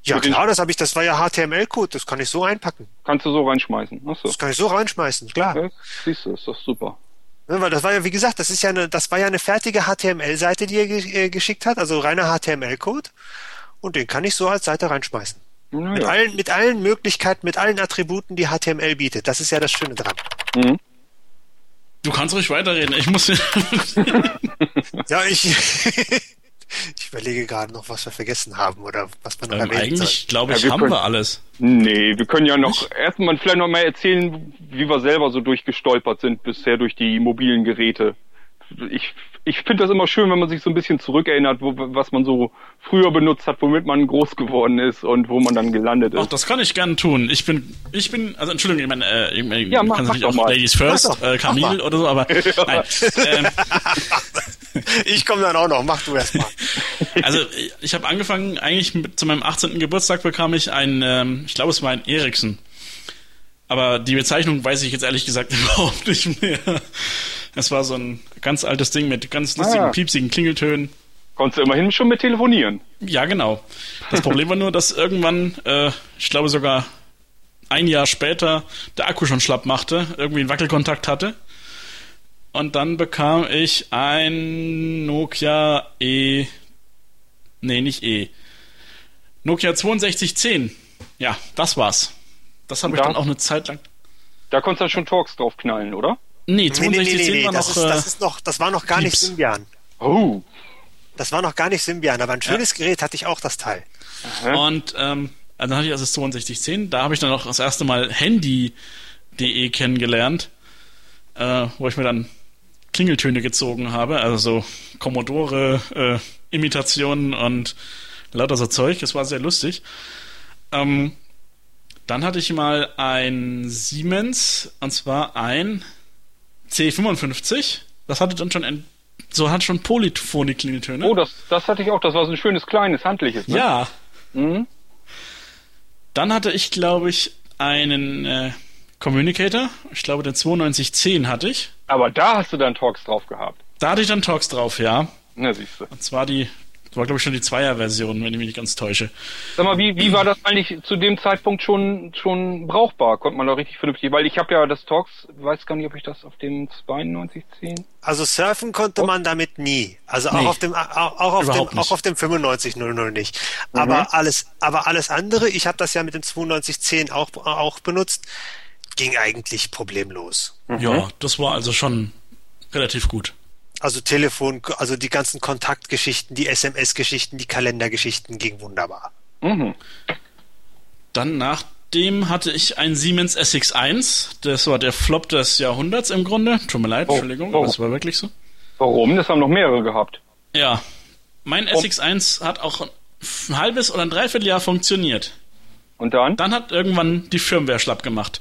Ja klar, das habe ich, das war ja HTML-Code, das kann ich so einpacken. Kannst du so reinschmeißen? Achso. Das kann ich so reinschmeißen, klar. Ja, siehst du, ist doch super. Ja, weil das war ja, wie gesagt, das ist ja eine, das war ja eine fertige HTML-Seite, die er äh, geschickt hat, also reiner HTML-Code. Und den kann ich so als Seite reinschmeißen. Ja, mit, allen, mit allen Möglichkeiten, mit allen Attributen, die HTML bietet. Das ist ja das Schöne dran. Mhm. Du kannst ruhig weiterreden. Ich muss. *laughs* ja, ich. *laughs* ich überlege gerade noch, was wir vergessen haben oder was man noch ähm, erwähnen Eigentlich, glaube ich, ja, wir haben können, wir alles. Nee, wir können ja noch erstmal vielleicht noch mal erzählen, wie wir selber so durchgestolpert sind bisher durch die mobilen Geräte. Ich ich finde das immer schön, wenn man sich so ein bisschen zurückerinnert, wo, was man so früher benutzt hat, womit man groß geworden ist und wo man dann gelandet ist. Ach, das kann ich gerne tun. Ich bin, ich bin, also Entschuldigung, ich meine, äh, ich, meine, ja, mach, kann natürlich auch mal. Ladies First, äh, Camille oder so, aber *laughs* nein. Ähm, *laughs* ich komme dann auch noch, mach du erst mal. *laughs* Also ich habe angefangen, eigentlich mit, zu meinem 18. Geburtstag bekam ich ein, ähm, ich glaube es war ein Ericsson. Aber die Bezeichnung weiß ich jetzt ehrlich gesagt überhaupt nicht mehr. Es war so ein ganz altes Ding mit ganz lustigen, ah. piepsigen Klingeltönen. Konntest du immerhin schon mit telefonieren. Ja, genau. Das Problem war nur, dass irgendwann, äh, ich glaube sogar ein Jahr später, der Akku schon schlapp machte, irgendwie einen Wackelkontakt hatte. Und dann bekam ich ein Nokia E. Nee, nicht E. Nokia 6210. Ja, das war's. Das habe ich dann auch eine Zeit lang. Da konntest du dann schon Talks drauf knallen, oder? Nee, 6210 nee, nee, nee, war das noch. Ist, das, ist noch das war noch gar Pieps. nicht Symbian. Oh. Das war noch gar nicht Symbian, aber ein schönes ja. Gerät hatte ich auch das Teil. Aha. Und ähm, also dann hatte ich also das 6210. Da habe ich dann auch das erste Mal Handy.de kennengelernt, äh, wo ich mir dann Klingeltöne gezogen habe, also so Commodore äh, und lauter so Zeug. Das war sehr lustig. Ähm, dann hatte ich mal ein Siemens, und zwar ein C55. Das hatte dann schon ein, so hat schon polyphone Klingeltöne. Oh, das, das hatte ich auch. Das war so ein schönes, kleines, handliches. Ne? Ja. Mhm. Dann hatte ich, glaube ich, einen äh, Communicator. Ich glaube, den 9210 hatte ich. Aber da hast du dann Talks drauf gehabt. Da hatte ich dann Talks drauf, ja. Na, siehst du. Und zwar die das war, glaube ich, schon die Zweier-Version, wenn ich mich nicht ganz täusche. Sag mal, wie, wie war das eigentlich zu dem Zeitpunkt schon, schon brauchbar? Konnte man da richtig vernünftig, weil ich habe ja das Talks, weiß gar nicht, ob ich das auf dem 9210. Also surfen konnte oh. man damit nie. Also nee. auch auf dem, auch, auch auf Überhaupt dem, nicht. auch auf dem 9500 nicht. Aber mhm. alles, aber alles andere, ich habe das ja mit dem 9210 auch, auch benutzt, ging eigentlich problemlos. Mhm. Ja, das war also schon relativ gut. Also Telefon, also die ganzen Kontaktgeschichten, die SMS-Geschichten, die Kalendergeschichten ging wunderbar. Mhm. Dann nachdem hatte ich ein Siemens SX1. Das war der Flop des Jahrhunderts im Grunde. Tut mir leid, oh, Entschuldigung, oh. aber es war wirklich so. Warum? Das haben noch mehrere gehabt. Ja. Mein oh. SX1 hat auch ein halbes oder ein Dreivierteljahr funktioniert. Und dann? Dann hat irgendwann die Firmware schlapp gemacht.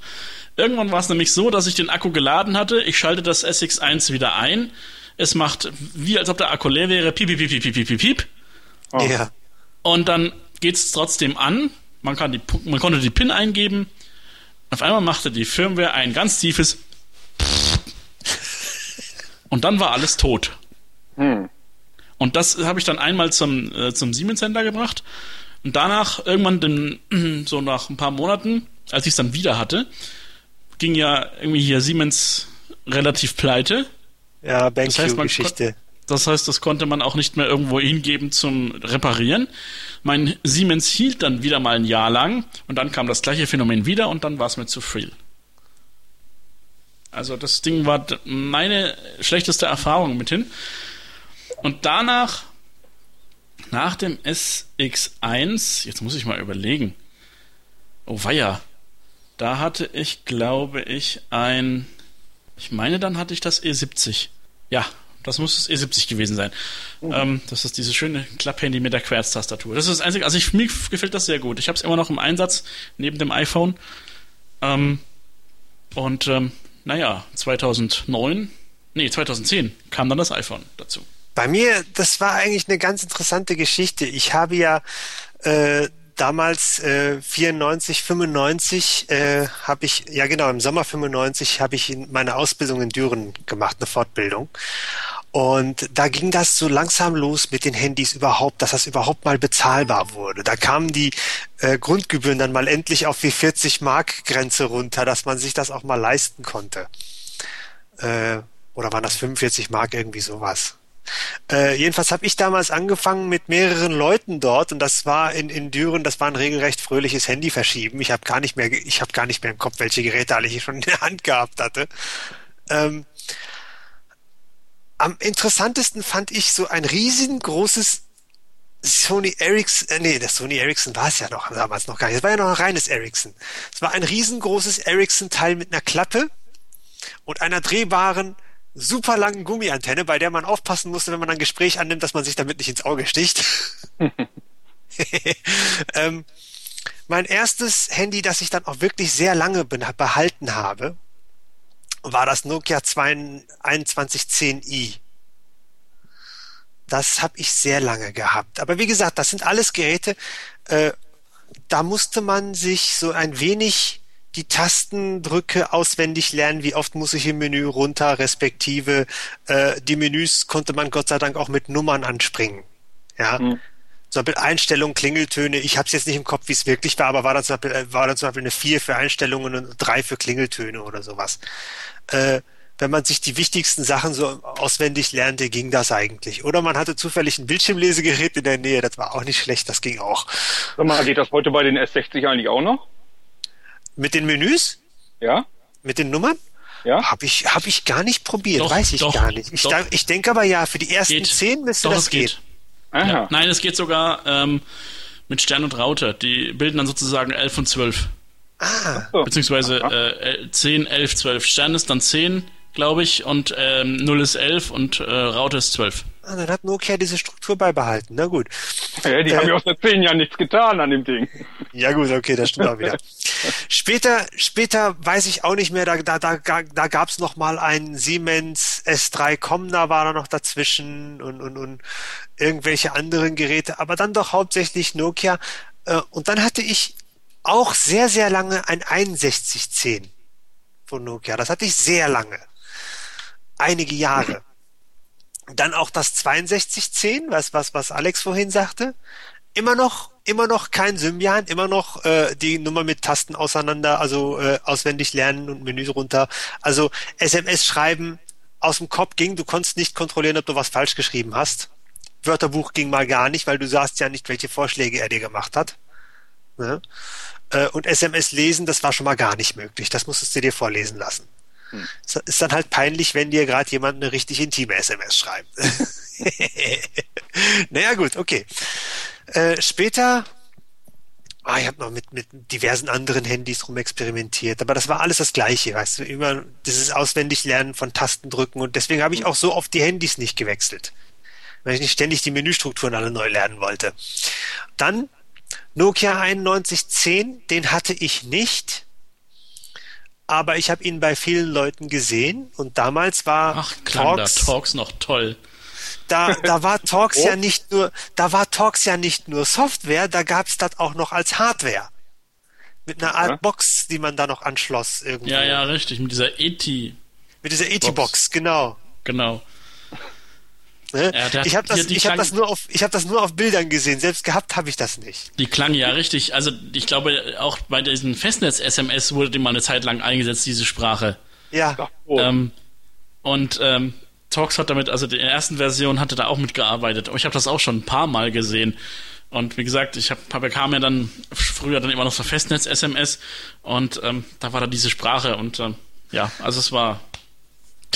Irgendwann war es nämlich so, dass ich den Akku geladen hatte. Ich schalte das SX1 wieder ein es macht wie als ob der Akku leer wäre, piep, piep, piep, piep, piep, piep, piep. Oh. Ja. Und dann geht es trotzdem an. Man, kann die, man konnte die PIN eingeben. Auf einmal machte die Firmware ein ganz tiefes *laughs* und dann war alles tot. Hm. Und das habe ich dann einmal zum, äh, zum Siemens Center gebracht. Und danach, irgendwann, den, *clears throat* so nach ein paar Monaten, als ich es dann wieder hatte, ging ja irgendwie hier Siemens relativ pleite. Ja, BenQ-Geschichte. Das, heißt, das heißt, das konnte man auch nicht mehr irgendwo hingeben zum Reparieren. Mein Siemens hielt dann wieder mal ein Jahr lang und dann kam das gleiche Phänomen wieder und dann war es mir zu viel. Also das Ding war meine schlechteste Erfahrung mithin. Und danach, nach dem SX1, jetzt muss ich mal überlegen. Oh weia, da hatte ich, glaube ich, ein ich meine, dann hatte ich das E70. Ja, Das muss das E70 gewesen sein. Mhm. Ähm, das ist dieses schöne Klapphandy mit der Querztastatur. Das ist das Einzige, also ich, mir gefällt das sehr gut. Ich habe es immer noch im Einsatz, neben dem iPhone. Ähm, und ähm, naja, 2009, nee, 2010 kam dann das iPhone dazu. Bei mir, das war eigentlich eine ganz interessante Geschichte. Ich habe ja äh, damals äh, 94, 95 äh, habe ich, ja genau, im Sommer 95 habe ich meine Ausbildung in Düren gemacht, eine Fortbildung. Und da ging das so langsam los mit den Handys überhaupt, dass das überhaupt mal bezahlbar wurde. Da kamen die äh, Grundgebühren dann mal endlich auf die 40 Mark Grenze runter, dass man sich das auch mal leisten konnte. Äh, oder waren das 45 Mark irgendwie sowas? Äh, jedenfalls habe ich damals angefangen mit mehreren Leuten dort und das war in, in Düren, das war ein regelrecht fröhliches Handy verschieben. Ich habe gar nicht mehr, ich habe gar nicht mehr im Kopf, welche Geräte alle ich schon in der Hand gehabt hatte. Ähm, am interessantesten fand ich so ein riesengroßes Sony Ericsson, äh, nee, das Sony Ericsson war es ja noch damals noch gar nicht. Es war ja noch ein reines Ericsson. Es war ein riesengroßes Ericsson-Teil mit einer Klappe und einer drehbaren super langen Gummiantenne, bei der man aufpassen musste, wenn man ein Gespräch annimmt, dass man sich damit nicht ins Auge sticht. *laughs* ähm, mein erstes Handy, das ich dann auch wirklich sehr lange behalten habe, war das Nokia 2110i. Das habe ich sehr lange gehabt. Aber wie gesagt, das sind alles Geräte, äh, da musste man sich so ein wenig die Tastendrücke auswendig lernen, wie oft muss ich im Menü runter, respektive äh, die Menüs konnte man Gott sei Dank auch mit Nummern anspringen. Ja. Mhm. Zum Beispiel Einstellungen, Klingeltöne, ich habe es jetzt nicht im Kopf, wie es wirklich war, aber war dann, zum Beispiel, äh, war dann zum Beispiel eine 4 für Einstellungen und drei für Klingeltöne oder sowas. Äh, wenn man sich die wichtigsten Sachen so auswendig lernte, ging das eigentlich. Oder man hatte zufällig ein Bildschirmlesegerät in der Nähe, das war auch nicht schlecht, das ging auch. Sag mal, geht das heute bei den S60 eigentlich auch noch? Mit den Menüs? Ja. Mit den Nummern? Ja. Habe ich, hab ich gar nicht probiert, doch, weiß ich doch, gar nicht. Ich, da, ich denke aber ja, für die ersten geht. zehn müsste doch, das es gehen. geht. Ja. Nein, es geht sogar ähm, mit Stern und Raute. Die bilden dann sozusagen 11 und 12. Ah. Beziehungsweise äh, 10, 11, 12. Stern ist dann 10, glaube ich, und ähm, 0 ist 11 und äh, Raute ist 12. Ah, dann hat Nokia diese Struktur beibehalten. Na gut. Ja, die Äh, haben ja auch seit zehn Jahren nichts getan an dem Ding. Ja gut, okay, das stimmt auch wieder. *laughs* Später, später weiß ich auch nicht mehr, da, da, da, da gab's noch mal einen Siemens S3 Comna war da noch dazwischen und, und, und irgendwelche anderen Geräte, aber dann doch hauptsächlich Nokia. Äh, Und dann hatte ich auch sehr, sehr lange ein 6110 von Nokia. Das hatte ich sehr lange. Einige Jahre. Dann auch das 6210, was, was, was Alex vorhin sagte. Immer noch, immer noch kein Symbian, immer noch äh, die Nummer mit Tasten auseinander, also äh, auswendig lernen und Menüs runter. Also SMS schreiben aus dem Kopf ging, du konntest nicht kontrollieren, ob du was falsch geschrieben hast. Wörterbuch ging mal gar nicht, weil du sahst ja nicht, welche Vorschläge er dir gemacht hat. Ne? Äh, Und SMS lesen, das war schon mal gar nicht möglich. Das musstest du dir vorlesen lassen. Hm. Ist dann halt peinlich, wenn dir gerade jemand eine richtig intime SMS schreibt. *laughs* naja, gut, okay. Äh, später, ah, ich habe noch mit, mit diversen anderen Handys rumexperimentiert, aber das war alles das Gleiche, weißt du, immer dieses Auswendiglernen von Tastendrücken und deswegen habe ich auch so oft die Handys nicht gewechselt, weil ich nicht ständig die Menüstrukturen alle neu lernen wollte. Dann Nokia 9110, den hatte ich nicht, aber ich habe ihn bei vielen Leuten gesehen und damals war Ach, klang da Talks, Talks noch toll. da, da war Talks Oh. ja nicht nur, da war Talks ja nicht nur Software, da gab's das auch noch als Hardware. Mit einer Art Ja. Box, die man da noch anschloss irgendwo. Ja, ja, richtig. Mit dieser ET. Mit dieser ET-Box, genau. Genau. Ne? Ja, der- ich habe das, ich hab das nur auf, ich habe das nur auf Bildern gesehen. Selbst gehabt habe ich das nicht. Die klang ja richtig. Also ich glaube, auch bei diesen Festnetz-SMS wurde die mal eine Zeit lang eingesetzt, diese Sprache. Ja. Ähm, und ähm, Talks hat damit, also die ersten Version hatte da auch mitgearbeitet. Aber ich habe das auch schon ein paar Mal gesehen. Und wie gesagt, ich hab, bekam ja dann früher dann immer noch so Festnetz-SMS und ähm, da war da diese Sprache und ähm, ja, also es war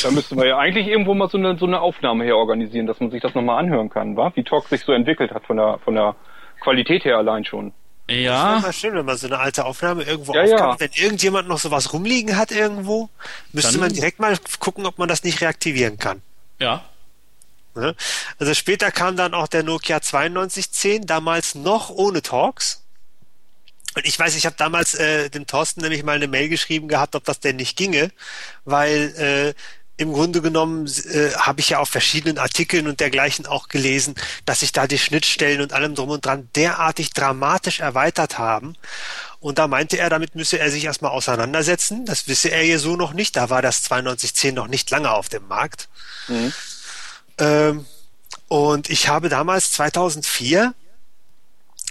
Da müssten wir ja eigentlich irgendwo mal so eine, so eine Aufnahme her organisieren, dass man sich das nochmal anhören kann, wa? Wie Talk sich so entwickelt hat von der, von der Qualität her allein schon. wäre ja, mal schön, wenn man so eine alte Aufnahme irgendwo Ja, ja. aufkam. Wenn irgendjemand noch sowas rumliegen hat irgendwo, müsste Dann- man direkt mal gucken, ob man das nicht reaktivieren kann. ja, Ne? Also später kam dann auch der Nokia 9210, damals noch ohne Talks. Und ich weiß, ich habe damals äh, dem Thorsten nämlich mal eine Mail geschrieben gehabt, ob das denn nicht ginge, weil äh, im Grunde genommen äh, habe ich ja auf verschiedenen Artikeln und dergleichen auch gelesen, dass sich da die Schnittstellen und allem drum und dran derartig dramatisch erweitert haben. Und da meinte er, damit müsse er sich erstmal auseinandersetzen. Das wisse er hier so noch nicht. Da war das 9210 noch nicht lange auf dem Markt. Mhm. Ähm, und ich habe damals 2004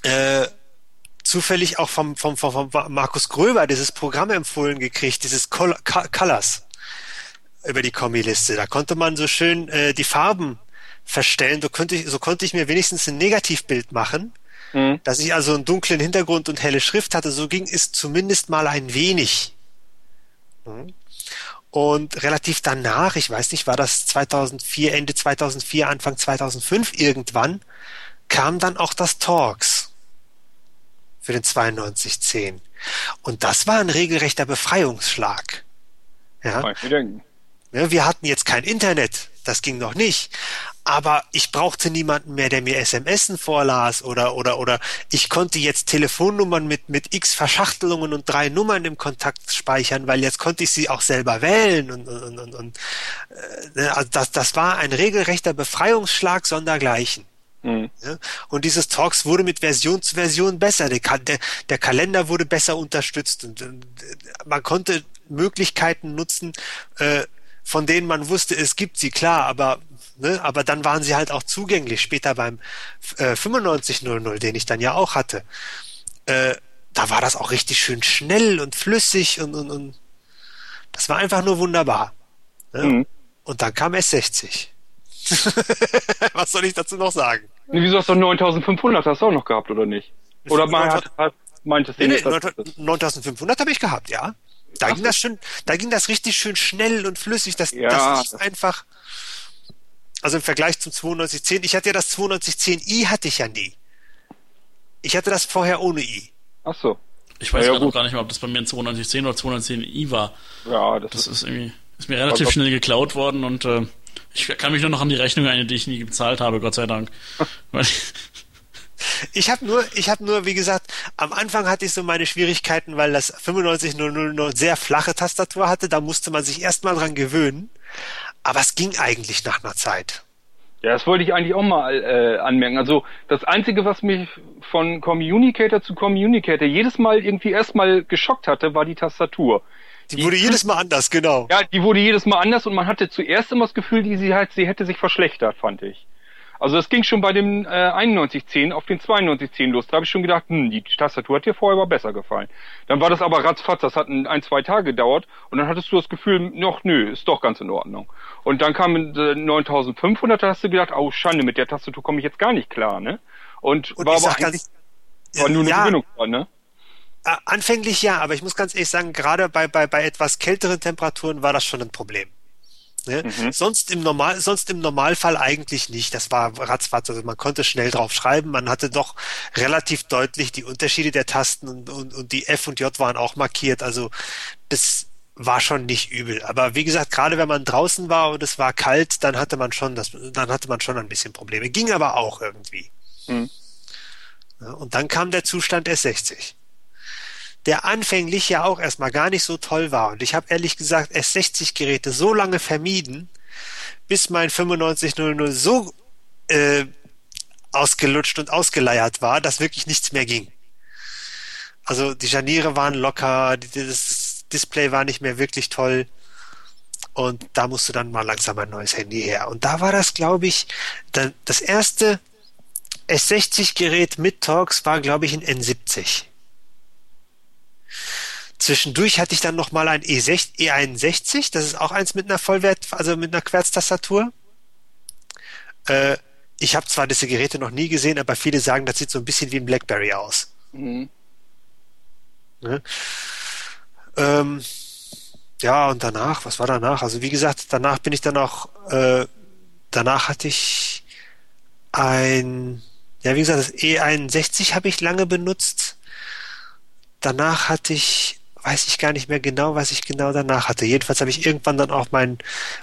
äh, zufällig auch vom, vom, vom, vom Markus Gröber dieses Programm empfohlen gekriegt, dieses Col Colors über die Kommi-Liste. Da konnte man so schön äh, die Farben verstellen. So konnte ich, so konnte ich mir wenigstens ein Negativbild machen, mhm. dass ich also einen dunklen Hintergrund und helle Schrift hatte. So ging es zumindest mal ein wenig. Mhm. Und relativ danach, ich weiß nicht, war das 2004, Ende 2004, Anfang 2005 irgendwann, kam dann auch das Talks für den 9210. Und das war ein regelrechter Befreiungsschlag. Ja. Ja, wir hatten jetzt kein Internet, das ging noch nicht. Aber ich brauchte niemanden mehr, der mir SMSen vorlas oder, oder, oder ich konnte jetzt Telefonnummern mit, mit x Verschachtelungen und drei Nummern im Kontakt speichern, weil jetzt konnte ich sie auch selber wählen und, und, und, und äh, ne, also das, das war ein regelrechter Befreiungsschlag sondergleichen. Mhm. Ja, und dieses Talks wurde mit Version zu Version besser. Der, der, der Kalender wurde besser unterstützt und, und man konnte Möglichkeiten nutzen, äh, von denen man wusste, es gibt sie, klar, aber, ne, aber dann waren sie halt auch zugänglich. Später beim äh, 9500, den ich dann ja auch hatte, äh, da war das auch richtig schön schnell und flüssig und, und, und das war einfach nur wunderbar. Ne? Mhm. Und dann kam S60. *laughs* Was soll ich dazu noch sagen? Wieso hast du 9500 hast du auch noch gehabt, oder nicht? Oder man hat, meintest du nee, nee, 9500 habe ich gehabt, ja. Da Ach ging das schön, da ging das richtig schön schnell und flüssig. Das, ja. das lief einfach. Also im Vergleich zum 9210. Ich hatte ja das 9210i hatte ich ja nie. Ich hatte das vorher ohne i. Ach so. Ich weiß ja, ja gar nicht mehr, ob das bei mir ein 9210 oder 210i war. Ja, das, das ist, ist irgendwie, ist mir relativ schnell geklaut worden und äh, ich kann mich nur noch an die Rechnung erinnern, die ich nie bezahlt habe, Gott sei Dank. *laughs* Ich habe nur, ich habe nur, wie gesagt, am Anfang hatte ich so meine Schwierigkeiten, weil das 9500 eine sehr flache Tastatur hatte. Da musste man sich erstmal dran gewöhnen. Aber es ging eigentlich nach einer Zeit. Ja, das wollte ich eigentlich auch mal äh, anmerken. Also das Einzige, was mich von Communicator zu Communicator jedes Mal irgendwie erstmal geschockt hatte, war die Tastatur. Die, die wurde jedes Mal anders, genau. Ja, die wurde jedes Mal anders und man hatte zuerst immer das Gefühl, die sie halt, sie hätte sich verschlechtert, fand ich. Also das ging schon bei dem äh, 9110 auf den 9210 los. Da habe ich schon gedacht, hm, die Tastatur hat dir vorher aber besser gefallen. Dann war das aber ratzfatz, das hat ein, ein, zwei Tage gedauert und dann hattest du das Gefühl, noch nö, ist doch ganz in Ordnung. Und dann kam äh, 9500, da hast du gedacht, oh Schande, mit der Tastatur komme ich jetzt gar nicht klar, ne? Und, und war aber eigentlich ganz, war nur eine ja, Gewöhnung ne? Anfänglich ja, aber ich muss ganz ehrlich sagen, gerade bei, bei, bei etwas kälteren Temperaturen war das schon ein Problem. Ne? Mhm. Sonst im Normal, sonst im Normalfall eigentlich nicht. Das war ratzfatz. Also man konnte schnell drauf schreiben. Man hatte doch relativ deutlich die Unterschiede der Tasten und, und, und die F und J waren auch markiert. Also das war schon nicht übel. Aber wie gesagt, gerade wenn man draußen war und es war kalt, dann hatte man schon das, dann hatte man schon ein bisschen Probleme. Ging aber auch irgendwie. Mhm. Und dann kam der Zustand S60 der anfänglich ja auch erstmal gar nicht so toll war. Und ich habe ehrlich gesagt S60-Geräte so lange vermieden, bis mein 9500 so äh, ausgelutscht und ausgeleiert war, dass wirklich nichts mehr ging. Also die Scharniere waren locker, das Display war nicht mehr wirklich toll. Und da musste dann mal langsam ein neues Handy her. Und da war das, glaube ich, das erste S60-Gerät mit Talks war, glaube ich, ein N70. Zwischendurch hatte ich dann noch mal ein E6, E61, das ist auch eins mit einer Vollwert, also mit einer Querztastatur. Äh, ich habe zwar diese Geräte noch nie gesehen, aber viele sagen, das sieht so ein bisschen wie ein BlackBerry aus. Mhm. Ne? Ähm, ja, und danach, was war danach? Also wie gesagt, danach bin ich dann auch, äh, danach hatte ich ein, ja wie gesagt, das E61 habe ich lange benutzt. Danach hatte ich weiß ich gar nicht mehr genau, was ich genau danach hatte. Jedenfalls habe ich irgendwann dann auch mein,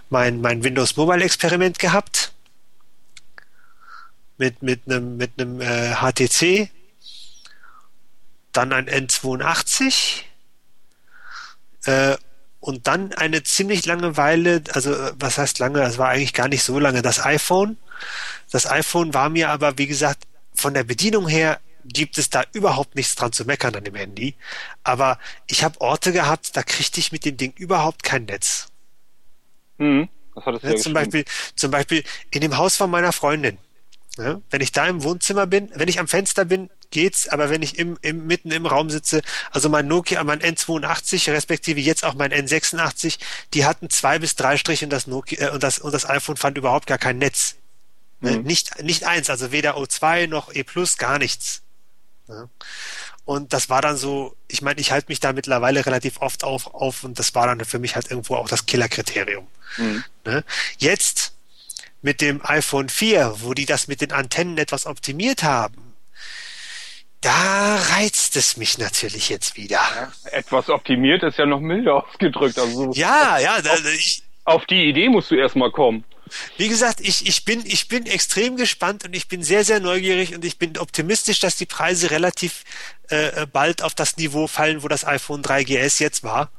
mein, mein Windows Mobile Experiment gehabt. mit, mit einem, mit einem äh, HTC, dann ein N82 äh, und dann eine ziemlich lange Weile, also äh, was heißt lange, das war eigentlich gar nicht so lange, das iPhone. Das iPhone war mir aber, wie gesagt, von der Bedienung her gibt es da überhaupt nichts dran zu meckern an dem Handy. Aber ich habe Orte gehabt, da kriegte ich mit dem Ding überhaupt kein Netz. Mhm. Das hat es Ja, ja zum. Beispiel, zum Beispiel in dem Haus von meiner Freundin. Ja, wenn ich da im Wohnzimmer bin, wenn ich am Fenster bin, geht's, aber wenn ich im, im, mitten im Raum sitze, also mein Nokia, mein N82, respektive jetzt auch mein N86, die hatten zwei bis drei Striche und das Nokia, äh, und das, und das iPhone fand überhaupt gar kein Netz. Ne? Mhm. Nicht, nicht eins, also weder O2 noch E Plus, gar nichts. Ja. Und das war dann so, ich meine, ich halte mich da mittlerweile relativ oft auf, auf und das war dann für mich halt irgendwo auch das Killerkriterium. Mhm. Ne? Jetzt mit dem iPhone 4, wo die das mit den Antennen etwas optimiert haben, da reizt es mich natürlich jetzt wieder. Etwas optimiert ist ja noch milder *laughs* ausgedrückt. Also so- Ja, ja, da, ich, auf die Idee musst du erstmal kommen. Wie gesagt, ich, ich, bin, ich bin extrem gespannt und ich bin sehr, sehr neugierig und ich bin optimistisch, dass die Preise relativ äh, bald auf das Niveau fallen, wo das iPhone 3GS jetzt war.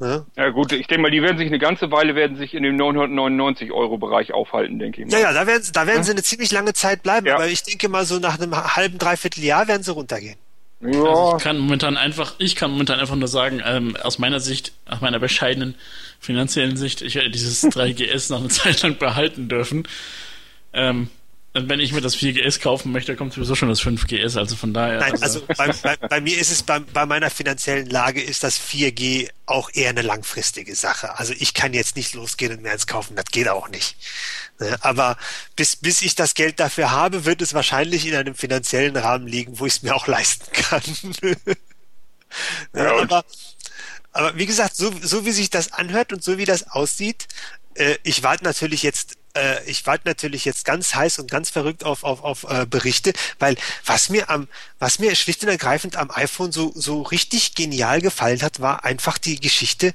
Ne? Ja gut, ich denke mal, die werden sich eine ganze Weile werden sich in dem 999 Euro Bereich aufhalten, denke ich mal. Ja, ja, da werden, da werden sie eine ziemlich lange Zeit bleiben, Ja. aber ich denke mal so nach einem halben, dreiviertel Jahr werden sie runtergehen. Ja, Also ich kann momentan einfach, ich kann momentan einfach nur sagen, ähm, aus meiner Sicht, aus meiner bescheidenen finanziellen Sicht, ich werde dieses *laughs* 3GS noch eine Zeit lang behalten dürfen. Ähm, und wenn ich mir das 4GS kaufen möchte, kommt sowieso schon das 5GS, also von daher. Nein, also bei, bei, bei mir ist es, bei, bei meiner finanziellen Lage ist das 4G auch eher eine langfristige Sache. Also ich kann jetzt nicht losgehen und mir eins kaufen, das geht auch nicht. Ne, Aber bis, bis ich das Geld dafür habe, wird es wahrscheinlich in einem finanziellen Rahmen liegen, wo ich es mir auch leisten kann. *laughs* Ja, und- aber, aber wie gesagt, so, so wie sich das anhört und so wie das aussieht, äh, ich warte natürlich jetzt, äh, ich warte natürlich jetzt ganz heiß und ganz verrückt auf, auf, auf äh, Berichte, weil was mir am, was mir schlicht und ergreifend am iPhone so, so richtig genial gefallen hat, war einfach die Geschichte,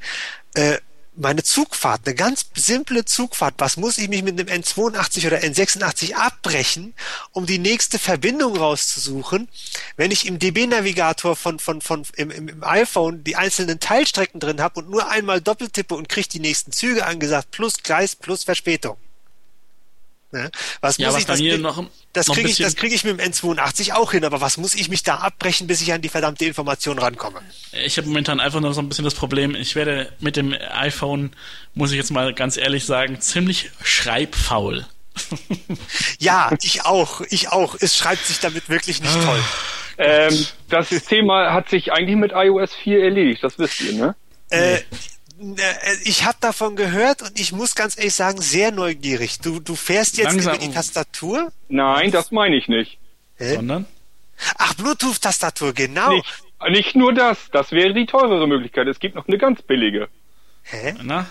äh, meine Zugfahrt, eine ganz simple Zugfahrt. Was muss ich mich mit einem N82 oder N86 abbrechen, um die nächste Verbindung rauszusuchen, wenn ich im DB-Navigator von, von, von, im, im, iPhone die einzelnen Teilstrecken drin habe und nur einmal doppeltippe und kriege die nächsten Züge angesagt, plus Gleis, plus Verspätung. Ne? Was ja, muss was ich das, mir noch, das kriege ich, das kriege ich mit dem N82 auch hin, aber was muss ich mich da abbrechen, bis ich an die verdammte Information rankomme? Ich habe momentan einfach noch so ein bisschen das Problem, ich werde mit dem iPhone, muss ich jetzt mal ganz ehrlich sagen, ziemlich schreibfaul. *laughs* Ja, ich auch, ich auch. Es schreibt sich damit wirklich nicht toll. ähm, das Thema hat sich eigentlich mit iOS 4 erledigt, das wisst ihr, ne? Äh, äh, ich habe davon gehört und ich muss ganz ehrlich sagen, sehr neugierig. Du, du fährst jetzt Langsam. über die Tastatur? Nein, das meine ich nicht. Hä? Sondern? Ach, Bluetooth-Tastatur, genau. Nicht, nicht nur das, das wäre die teurere Möglichkeit. Es gibt noch eine ganz billige. Hä? Na?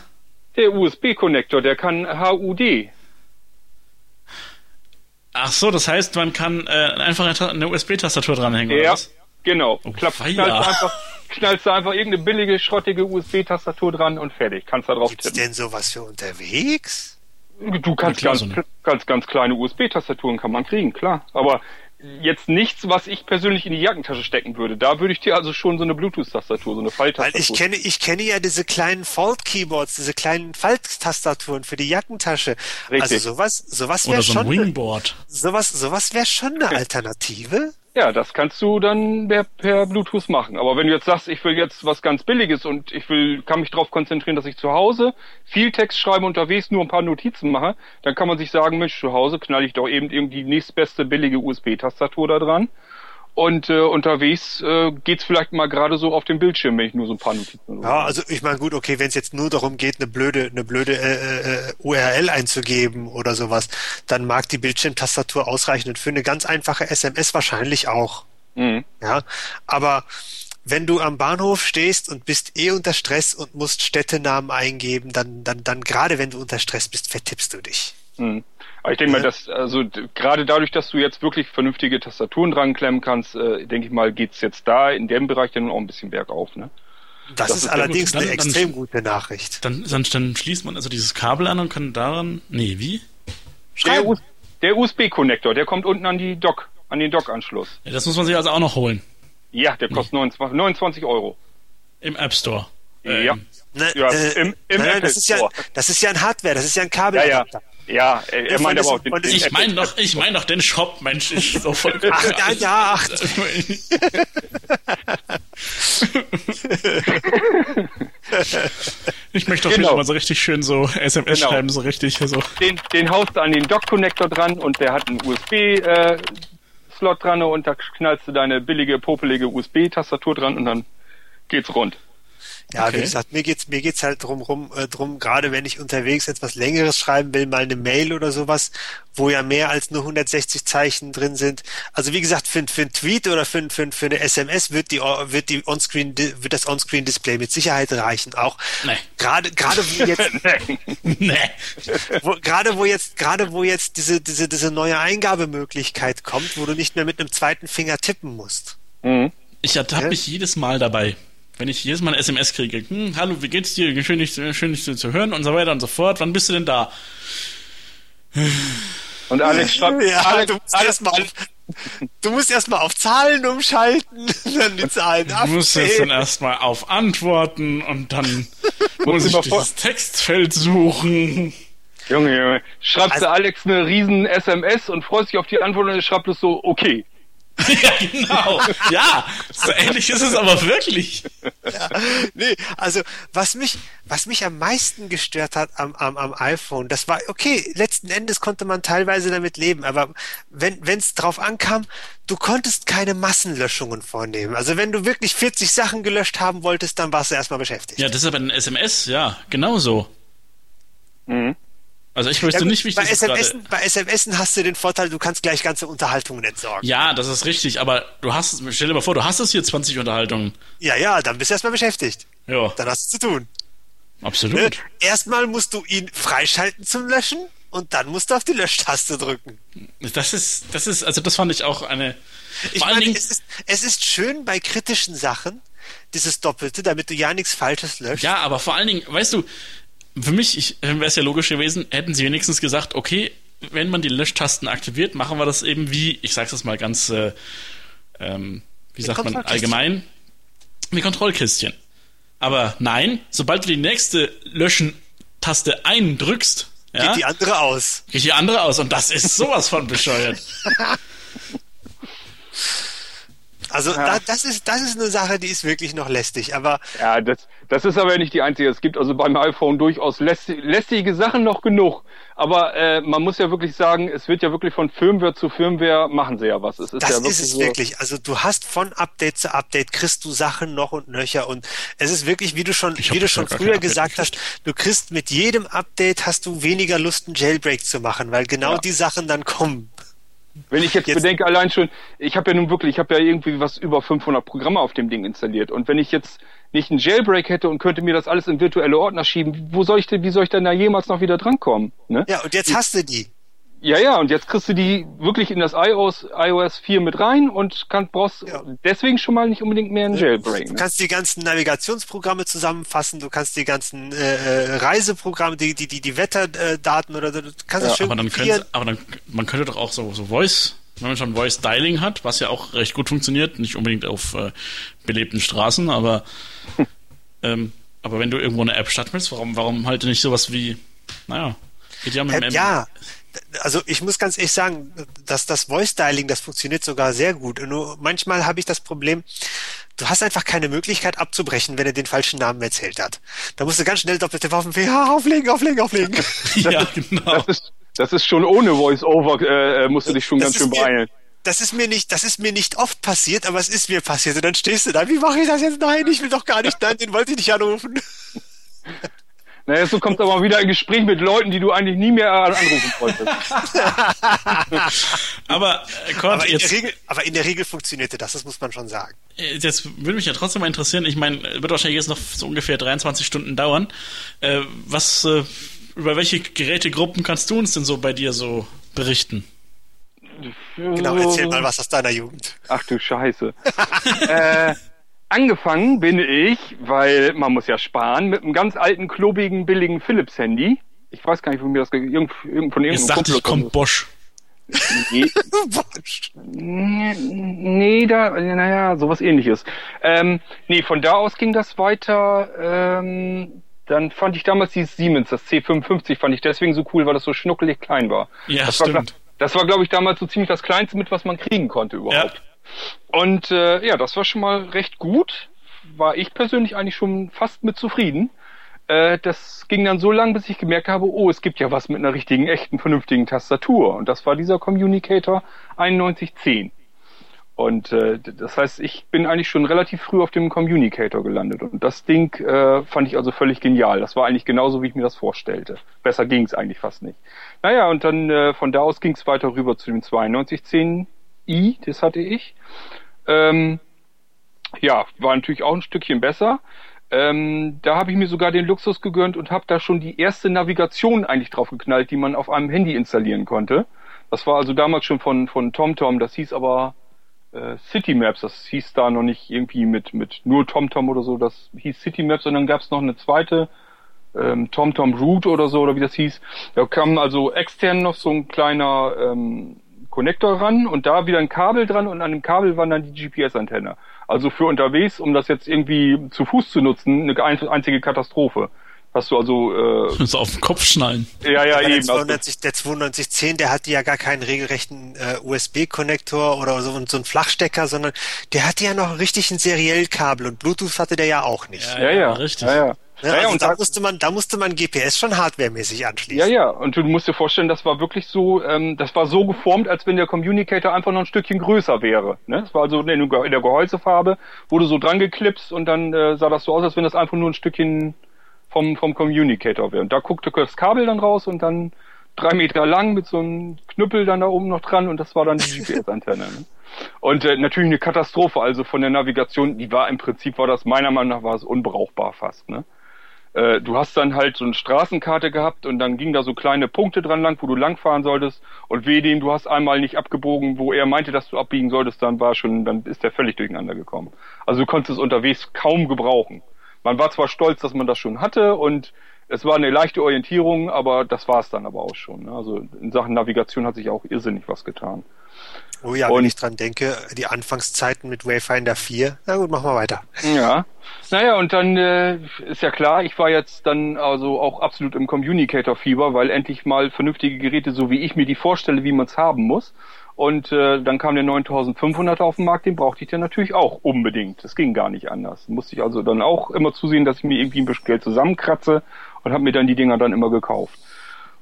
Der USB-Konnektor, der kann HUD. Ach so, das heißt, man kann äh, einfach eine Ta- eine USB-Tastatur dranhängen, oder Ja, was? genau. Oh, Klapp, weia. knallst, du einfach, knallst du einfach irgendeine billige, schrottige USB-Tastatur dran und fertig. Kannst da drauf Gibt's tippen. denn sowas für unterwegs? Du kannst ganz, ganz, ganz kleine USB-Tastaturen kann man kriegen, klar. Aber jetzt nichts, was ich persönlich in die Jackentasche stecken würde. Da würde ich dir also schon so eine Bluetooth-Tastatur, so eine Weil Falltastatur. ich kenne, ich kenne ja diese kleinen Fold-Keyboards, diese kleinen Falttastaturen für die Jackentasche. Richtig. Also sowas, sowas wäre so schon, Wingboard. sowas, sowas wäre schon eine *laughs* Alternative. Ja, das kannst du dann per, per Bluetooth machen. Aber wenn du jetzt sagst, ich will jetzt was ganz Billiges und ich will, kann mich darauf konzentrieren, dass ich zu Hause viel Text schreibe, unterwegs nur ein paar Notizen mache, dann kann man sich sagen, Mensch, zu Hause knall ich doch eben irgendwie die nächstbeste billige USB-Tastatur da dran. Und äh, unterwegs äh, geht's vielleicht mal gerade so auf dem Bildschirm, wenn ich nur so ein paar Notizen Ja, also ich meine, gut, okay, wenn es jetzt nur darum geht, eine blöde, eine blöde äh, äh, URL einzugeben oder sowas, dann mag die Bildschirmtastatur ausreichen und für eine ganz einfache SMS wahrscheinlich auch. Mhm. Ja, aber wenn du am Bahnhof stehst und bist eh unter Stress und musst Städtenamen eingeben, dann, dann, dann gerade wenn du unter Stress bist, vertippst du dich. Mhm. Aber ich denke mal, Ja. dass, also gerade dadurch, dass du jetzt wirklich vernünftige Tastaturen dran klemmen kannst, äh, denke ich mal, geht's jetzt da in dem Bereich dann auch ein bisschen bergauf, ne? Das, Das ist ist ja allerdings. Dann- eine dann- extrem gute Nachricht. Dann, dann, dann schließt man also dieses Kabel an und kann daran. Nee, wie? Der, Schreiben. Der USB-Connector, der kommt unten an die Dock, an den Dock-Anschluss. Ja, das muss man sich also auch noch holen. Ja, der kostet 29, 29 Euro. Im App Store. Ja. Ähm, Ne, Ja, äh, im- im nein, Apple das ist ja, Store. das ist ja ein Hardware, das ist ja ein Kabel. Ja, ja. Ja, er, er meint aber auch den, den Ich meine doch, ich meine doch den Shop, Mensch, ich so voll. *laughs* Ach, ja, ja, ach, *laughs* Ich möchte doch Genau. wieder mal so richtig schön so SMS Genau. schreiben, so richtig so. den, den haust du an den Dock-Connector dran und der hat einen USB-Slot dran und da knallst du deine billige, popelige USB-Tastatur dran und dann geht's rund. Ja, Okay. wie gesagt, mir geht's mir geht's halt drum rum, äh, drum, gerade wenn ich unterwegs etwas längeres schreiben will, mal eine Mail oder sowas, wo ja mehr als nur 160 Zeichen drin sind. Also wie gesagt, für, für einen Tweet oder für, für, für eine SMS wird die wird die Onscreen wird das Onscreen Display mit Sicherheit reichen. Auch Nee. gerade gerade wo jetzt *laughs* nee. wo, gerade wo jetzt gerade wo jetzt diese diese diese neue Eingabemöglichkeit kommt, wo du nicht mehr mit einem zweiten Finger tippen musst. Mhm. Ich ertappe Ja? mich jedes Mal dabei. Wenn ich jedes Mal eine SMS kriege, hm, hallo, wie geht's dir? Schön, dich, schön, dich zu hören und so weiter und so fort. Wann bist du denn da? Und Alex schreibt, Ja, Alex, du musst erstmal auf, du musst erstmal auf Zahlen umschalten, *laughs* dann die Zahlen Du musst jetzt dann abzählen. erstmal auf Antworten und dann *laughs* muss ich dieses Textfeld suchen. Junge, Junge, schreibst Also- du Alex eine riesen SMS und freust dich auf die Antwort und er schreibt es so, okay. *laughs* ja, genau. Ja, so ähnlich ist es aber wirklich. Nee, also was mich, was mich am meisten gestört hat am, am, am iPhone, das war, okay, letzten Endes konnte man teilweise damit leben, aber wenn es drauf ankam, du konntest keine Massenlöschungen vornehmen. Also wenn du wirklich 40 Sachen gelöscht haben wolltest, dann warst du erstmal beschäftigt. Ja, das ist aber ein SMS, ja, genauso. Mhm. Also ich Ja, wüsste gut, nicht, wie ich bei, das. SMS, bei SMS hast du den Vorteil, du kannst gleich ganze Unterhaltungen entsorgen. Ja, das ist richtig, aber du hast, stell dir mal vor, du hast es hier 20 Unterhaltungen. Ja, ja, dann bist du erstmal beschäftigt. Ja, Dann hast du zu tun. Ne? absolut. Erstmal musst du ihn freischalten zum Löschen und dann musst du auf die Löschtaste drücken. Das ist, das ist, also das fand ich auch eine. Ich meine, Dingen, es ist, es ist schön bei kritischen Sachen, dieses Doppelte, damit du ja nichts Falsches löscht. ja, aber vor allen Dingen, weißt du, für mich wäre es ja logisch gewesen, hätten sie wenigstens gesagt, okay, wenn man die Löschtasten aktiviert, machen wir das eben wie, ich sag's das mal ganz, äh, ähm, wie sagt man, allgemein, wie Kontrollkästchen. Aber nein, sobald du die nächste Löschen-Taste eindrückst, ja, Geht die andere aus. geht die andere aus und das ist sowas von *laughs* bescheuert. Also da, das ist das ist eine Sache, die ist wirklich noch lästig. Aber Ja, das, das ist aber nicht die einzige. Es gibt also beim iPhone durchaus lästig, lästige Sachen noch genug. Aber äh, man muss ja wirklich sagen, es wird ja wirklich von Firmware zu Firmware machen sie ja was. Es ist das ja wirklich ist es so, wirklich. Also du hast von Update zu Update kriegst du Sachen noch und nöcher und es ist wirklich, wie du schon, wie du schon früher gesagt hast, du kriegst mit jedem Update hast du weniger Lust, einen Jailbreak zu machen, weil genau Ja. die Sachen dann kommen. Wenn ich jetzt, Jetzt- bedenke, allein schon, ich habe ja nun wirklich, ich habe ja irgendwie was über 500 Programme auf dem Ding installiert. Und wenn ich jetzt nicht einen Jailbreak hätte und könnte mir das alles in virtuelle Ordner schieben, wo soll ich denn, wie soll ich denn da jemals noch wieder drankommen? Ne? Ja, und jetzt hast du die. Ja, ja, und jetzt kriegst du die wirklich in das iOS, iOS 4 mit rein und kann, brauchst Ja. deswegen schon mal nicht unbedingt mehr einen Jailbreak. Du Ne? kannst die ganzen Navigationsprogramme zusammenfassen, du kannst die ganzen äh, äh, Reiseprogramme, die die die, die Wetterdaten oder du kannst Ja, das schön Aber dann könnte, aber dann, man könnte doch auch so, so Voice, wenn man schon Voice Dialing hat, was ja auch recht gut funktioniert, nicht unbedingt auf äh, belebten Straßen, aber *laughs* ähm, aber wenn du irgendwo eine App starten willst, warum, warum halt nicht sowas wie, naja, geht ja mit Äh, dem ja, also ich muss ganz ehrlich sagen, dass das Voice Dialing, das funktioniert sogar sehr gut. Nur manchmal habe ich das Problem, du hast einfach keine Möglichkeit abzubrechen, wenn er den falschen Namen erzählt hat. Da musst du ganz schnell doppelte Waffen ja, auflegen, auflegen, auflegen. *laughs* ja, genau. Das ist, das ist schon ohne Voice-Over, äh, äh, musst du dich schon Das ganz schön beeilen. Das ist mir nicht, das ist mir nicht oft passiert, aber es ist mir passiert. Und dann stehst du da, wie mache ich das jetzt? Nein, ich will doch gar nicht, nein, den wollte ich nicht anrufen. *laughs* Naja, so kommt aber wieder ein Gespräch mit Leuten, die du eigentlich nie mehr anrufen wolltest. *laughs* Aber äh, Kurt, Aber in, der jetzt, Regel, aber in der Regel funktionierte das, das muss man schon sagen. äh, jetzt würde mich ja trotzdem mal interessieren, ich meine, wird wahrscheinlich jetzt noch so ungefähr 23 Stunden dauern. Äh, was, äh, über welche Gerätegruppen kannst du uns denn so bei dir so berichten? Genau, erzähl mal was aus deiner Jugend. Ach du Scheiße. *laughs* äh, angefangen bin ich, weil man muss ja sparen, mit einem ganz alten, klobigen, billigen Philips-Handy. Ich weiß gar nicht, wo mir das ge- irgend, von Jetzt irgendeinem dachte ich, kommt *laughs* Bosch. Nee, nee, da, naja, sowas ähnliches. Ähm, nee, von da aus ging das weiter. Ähm, dann fand ich damals dieses Siemens, das C55, fand ich deswegen so cool, weil das so schnuckelig klein war. Ja, das stimmt. War, das war, glaube ich, damals so ziemlich das Kleinste mit, was man kriegen konnte überhaupt. Ja. Und äh, ja, das war schon mal recht gut. War ich persönlich eigentlich schon fast mit zufrieden. Äh, das ging dann so lang, bis ich gemerkt habe, oh, es gibt ja was mit einer richtigen, echten, vernünftigen Tastatur. Und das war dieser Communicator 9110. Und äh, das heißt, ich bin eigentlich schon relativ früh auf dem Communicator gelandet. Und das Ding äh, fand ich also völlig genial. Das war eigentlich genauso, wie ich mir das vorstellte. Besser ging es eigentlich fast nicht. Naja, und dann äh, von da aus ging es weiter rüber zu dem 9210i, das hatte ich. Ähm, ja, war natürlich auch ein Stückchen besser. Ähm, da habe ich mir sogar den Luxus gegönnt und habe da schon die erste Navigation eigentlich drauf geknallt, die man auf einem Handy installieren konnte. Das war also damals schon von, von TomTom, das hieß aber äh, City Maps, das hieß da noch nicht irgendwie mit, mit nur TomTom oder so, das hieß City Maps und dann gab es noch eine zweite ähm, TomTom Route oder so, oder wie das hieß. Da kam also extern noch so ein kleiner ähm, Connector ran und da wieder ein Kabel dran und an dem Kabel war dann die GPS-Antenne. Also für unterwegs, um das jetzt irgendwie zu Fuß zu nutzen, eine einzige Katastrophe. Hast du also äh, so auf den Kopf schnallen. Ja, ja, eben. Der 92, der 9210, der hatte ja gar keinen regelrechten äh, USB-Konnektor oder so, so einen Flachstecker, sondern der hatte ja noch richtig ein Seriellkabel und Bluetooth hatte der ja auch nicht. Ja, ja, ja richtig. Ja, ja. Ja, also und da musste man, da musste man GPS schon hardwaremäßig anschließen. Ja, ja. Und du musst dir vorstellen, das war wirklich so, ähm, das war so geformt, als wenn der Communicator einfach noch ein Stückchen größer wäre. Ne? Das war also in, in der Gehäusefarbe, wurde so dran geklipst und dann äh, sah das so aus, als wenn das einfach nur ein Stückchen vom, vom Communicator wäre. Und da guckte das Kabel dann raus und dann drei Meter lang mit so einem Knüppel dann da oben noch dran und das war dann die GPS-Antenne. Ne? Und äh, natürlich eine Katastrophe, also von der Navigation, die war im Prinzip, war das meiner Meinung nach, war es unbrauchbar fast. Ne? Äh, du hast dann halt so eine Straßenkarte gehabt und dann ging da so kleine Punkte dran lang, wo du langfahren solltest und weh dem, du hast einmal nicht abgebogen, wo er meinte, dass du abbiegen solltest, dann war schon, dann ist der völlig durcheinander gekommen. Also du konntest es unterwegs kaum gebrauchen. Man war zwar stolz, dass man das schon hatte und es war eine leichte Orientierung, aber das war es dann aber auch schon. Ne? Also in Sachen Navigation hat sich auch irrsinnig was getan. Oh ja, und, wenn ich dran denke, die Anfangszeiten mit Wayfinder 4. Na gut, machen wir weiter. Ja. Naja, und dann äh, ist ja klar, ich war jetzt dann also auch absolut im Communicator-Fieber, weil endlich mal vernünftige Geräte, so wie ich mir die vorstelle, wie man es haben muss. Und äh, dann kam der 9500 auf den Markt, den brauchte ich dann natürlich auch unbedingt. Das ging gar nicht anders. Musste ich also dann auch immer zusehen, dass ich mir irgendwie ein bisschen Geld zusammenkratze und habe mir dann die Dinger dann immer gekauft.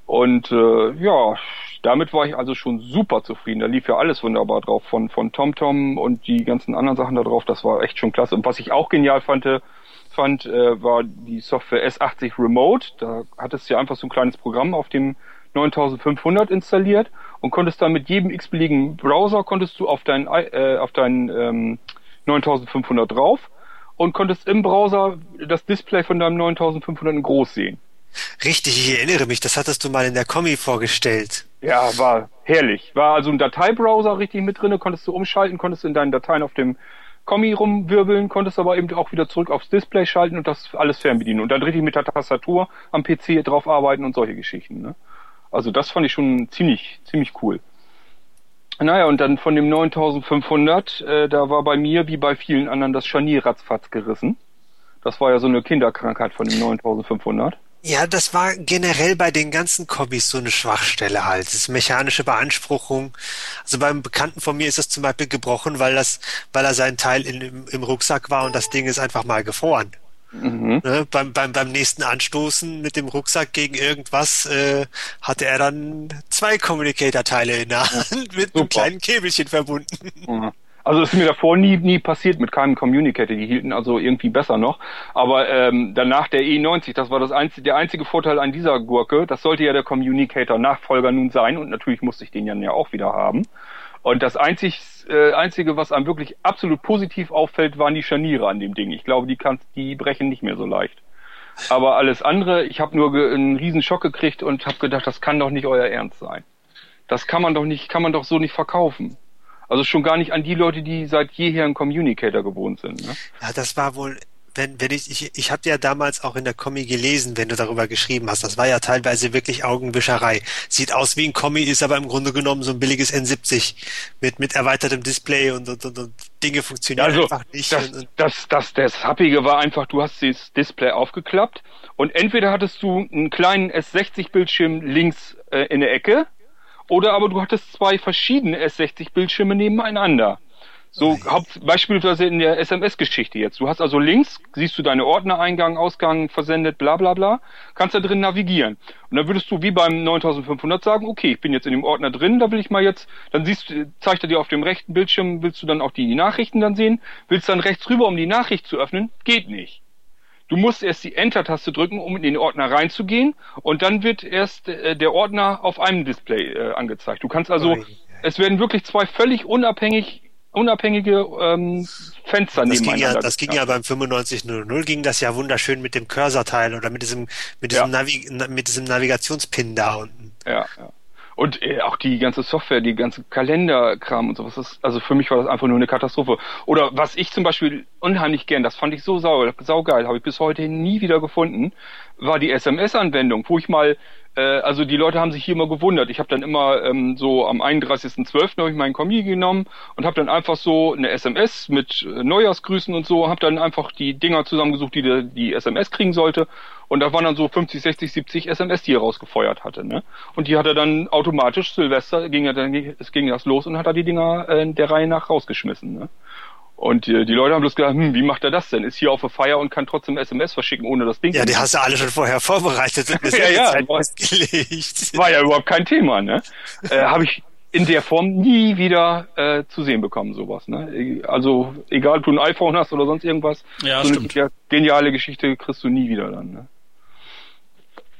Und äh, ja, damit war ich also schon super zufrieden. Da lief ja alles wunderbar drauf, von von TomTom und die ganzen anderen Sachen da drauf. Das war echt schon klasse. Und was ich auch genial fand, fand äh, war die Software S80 Remote. Da hattest du ja einfach so ein kleines Programm auf dem 9500 installiert und konntest dann mit jedem x-beliebigen Browser konntest du auf deinen äh, auf deinen ähm, 9500 drauf und konntest im Browser das Display von deinem 9500 in groß sehen. Richtig, ich erinnere mich, das hattest du mal in der Kommi vorgestellt. Ja, war herrlich. War also ein Dateibrowser richtig mit drinne, konntest du umschalten, konntest in deinen Dateien auf dem Kommi rumwirbeln, konntest aber eben auch wieder zurück aufs Display schalten und das alles fernbedienen. Und dann richtig mit der Tastatur am PC drauf arbeiten und solche Geschichten. Ne? Also das fand ich schon ziemlich, ziemlich cool. Naja, und dann von dem 9500, äh, da war bei mir wie bei vielen anderen das Scharnier ratzfatz gerissen. Das war ja so eine Kinderkrankheit von dem 9500. Ja, das war generell bei den ganzen Kombis so eine Schwachstelle halt. Das ist mechanische Beanspruchung. Also beim Bekannten von mir ist das zum Beispiel gebrochen, weil das, weil er sein Teil in, im, im Rucksack war und das Ding ist einfach mal gefroren. Mhm. Ne, beim, beim, beim nächsten Anstoßen mit dem Rucksack gegen irgendwas äh, hatte er dann zwei Communicator-Teile in der Hand mit Super. einem kleinen Käbelchen verbunden. Mhm. Also ist mir davor nie, nie passiert mit keinem Communicator. Die hielten also irgendwie besser noch. Aber ähm, danach der E90, das war das einzige, der einzige Vorteil an dieser Gurke. Das sollte ja der Communicator-Nachfolger nun sein. Und natürlich musste ich den ja auch wieder haben. Und das einzig, äh, Einzige, was einem wirklich absolut positiv auffällt, waren die Scharniere an dem Ding. Ich glaube, die, kann, die brechen nicht mehr so leicht. Aber alles andere, ich habe nur einen riesen Schock gekriegt und habe gedacht, das kann doch nicht euer Ernst sein. Das kann man doch nicht, kann man doch so nicht verkaufen. Also schon gar nicht an die Leute, die seit jeher einen Communicator gewohnt sind. Ne? Ja, das war wohl wenn, wenn ich, ich, ich habe ja damals auch in der Kommi gelesen, wenn du darüber geschrieben hast. Das war ja teilweise wirklich Augenwischerei. Sieht aus wie ein Kommi, ist aber im Grunde genommen so ein billiges N70 mit, mit erweitertem Display und, und, und, und Dinge funktionieren also, einfach nicht. Das, und, und das, das, das Happige war einfach, du hast das Display aufgeklappt und entweder hattest du einen kleinen S60-Bildschirm links äh, in der Ecke oder aber du hattest zwei verschiedene S60-Bildschirme nebeneinander. So Haupt, beispielsweise in der SMS-Geschichte jetzt. Du hast also links, siehst du deine Ordner, Eingang, Ausgang, versendet, bla bla bla, kannst da drin navigieren. Und dann würdest du wie beim 9500 sagen, okay, ich bin jetzt in dem Ordner drin, da will ich mal jetzt, dann siehst du, zeigt er dir auf dem rechten Bildschirm, willst du dann auch die Nachrichten dann sehen, willst dann rechts rüber, um die Nachricht zu öffnen, geht nicht. Du musst erst die Enter-Taste drücken, um in den Ordner reinzugehen und dann wird erst äh, der Ordner auf einem Display äh, angezeigt. Du kannst also, Ui. es werden wirklich zwei völlig unabhängig unabhängige ähm, Fenster das ging nebeneinander. ja, das ging ja beim 9500 ging das ja wunderschön mit dem Cursor-Teil oder mit diesem, mit diesem, Ja. Navi mit diesem Navigationspin da unten. Ja, ja. Und äh, auch die ganze Software, die ganze Kalenderkram und sowas, das, also für mich war das einfach nur eine Katastrophe. Oder was ich zum Beispiel unheimlich gern, das fand ich so sau, saugeil, habe ich bis heute nie wieder gefunden, war die SMS-Anwendung, wo ich mal, also die Leute haben sich hier immer gewundert. Ich habe dann immer ähm, so am 31.12. habe ich meinen Kommi genommen und habe dann einfach so eine SMS mit äh, Neujahrsgrüßen und so, habe dann einfach die Dinger zusammengesucht, die die, die SMS kriegen sollte. Und da waren dann so 50, 60, 70 SMS, die er rausgefeuert hatte. Ne? Und die hat er dann automatisch, Silvester, ging er dann, es ging das los und hat er die Dinger äh, der Reihe nach rausgeschmissen. Ne? Und die, die Leute haben bloß gedacht, hm, wie macht er das denn? Ist hier auf der Feier und kann trotzdem SMS verschicken, ohne das Ding Ja, die hast du alle schon vorher vorbereitet und *laughs* Ja, ja. Sendezeit festgelegt. war ja überhaupt kein Thema, ne? Äh, Habe ich in der Form nie wieder äh, zu sehen bekommen, sowas. Ne? Also egal, ob du ein iPhone hast oder sonst irgendwas, Ja, so stimmt. eine geniale Geschichte kriegst du nie wieder dann. Ne?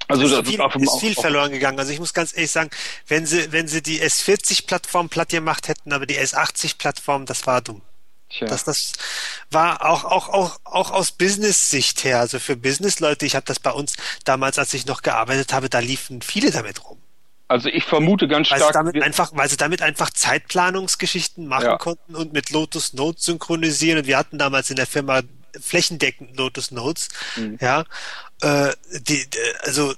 Also ist das viel, auf dem- ist viel auf- verloren gegangen. Also ich muss ganz ehrlich sagen, wenn sie, wenn sie die S40-Plattform platt gemacht hätten, aber die S80-Plattform, das war dumm. Tja. Das, das war auch, auch, auch, auch aus Business-Sicht her, also für Business-Leute, ich habe das bei uns damals, als ich noch gearbeitet habe, da liefen viele damit rum. Also ich vermute ganz Weil sie stark, damit einfach, weil sie damit einfach Zeitplanungsgeschichten machen Ja. konnten und mit Lotus Notes synchronisieren. Und wir hatten damals in der Firma flächendeckend Lotus Notes. Mhm. Ja, äh, die, also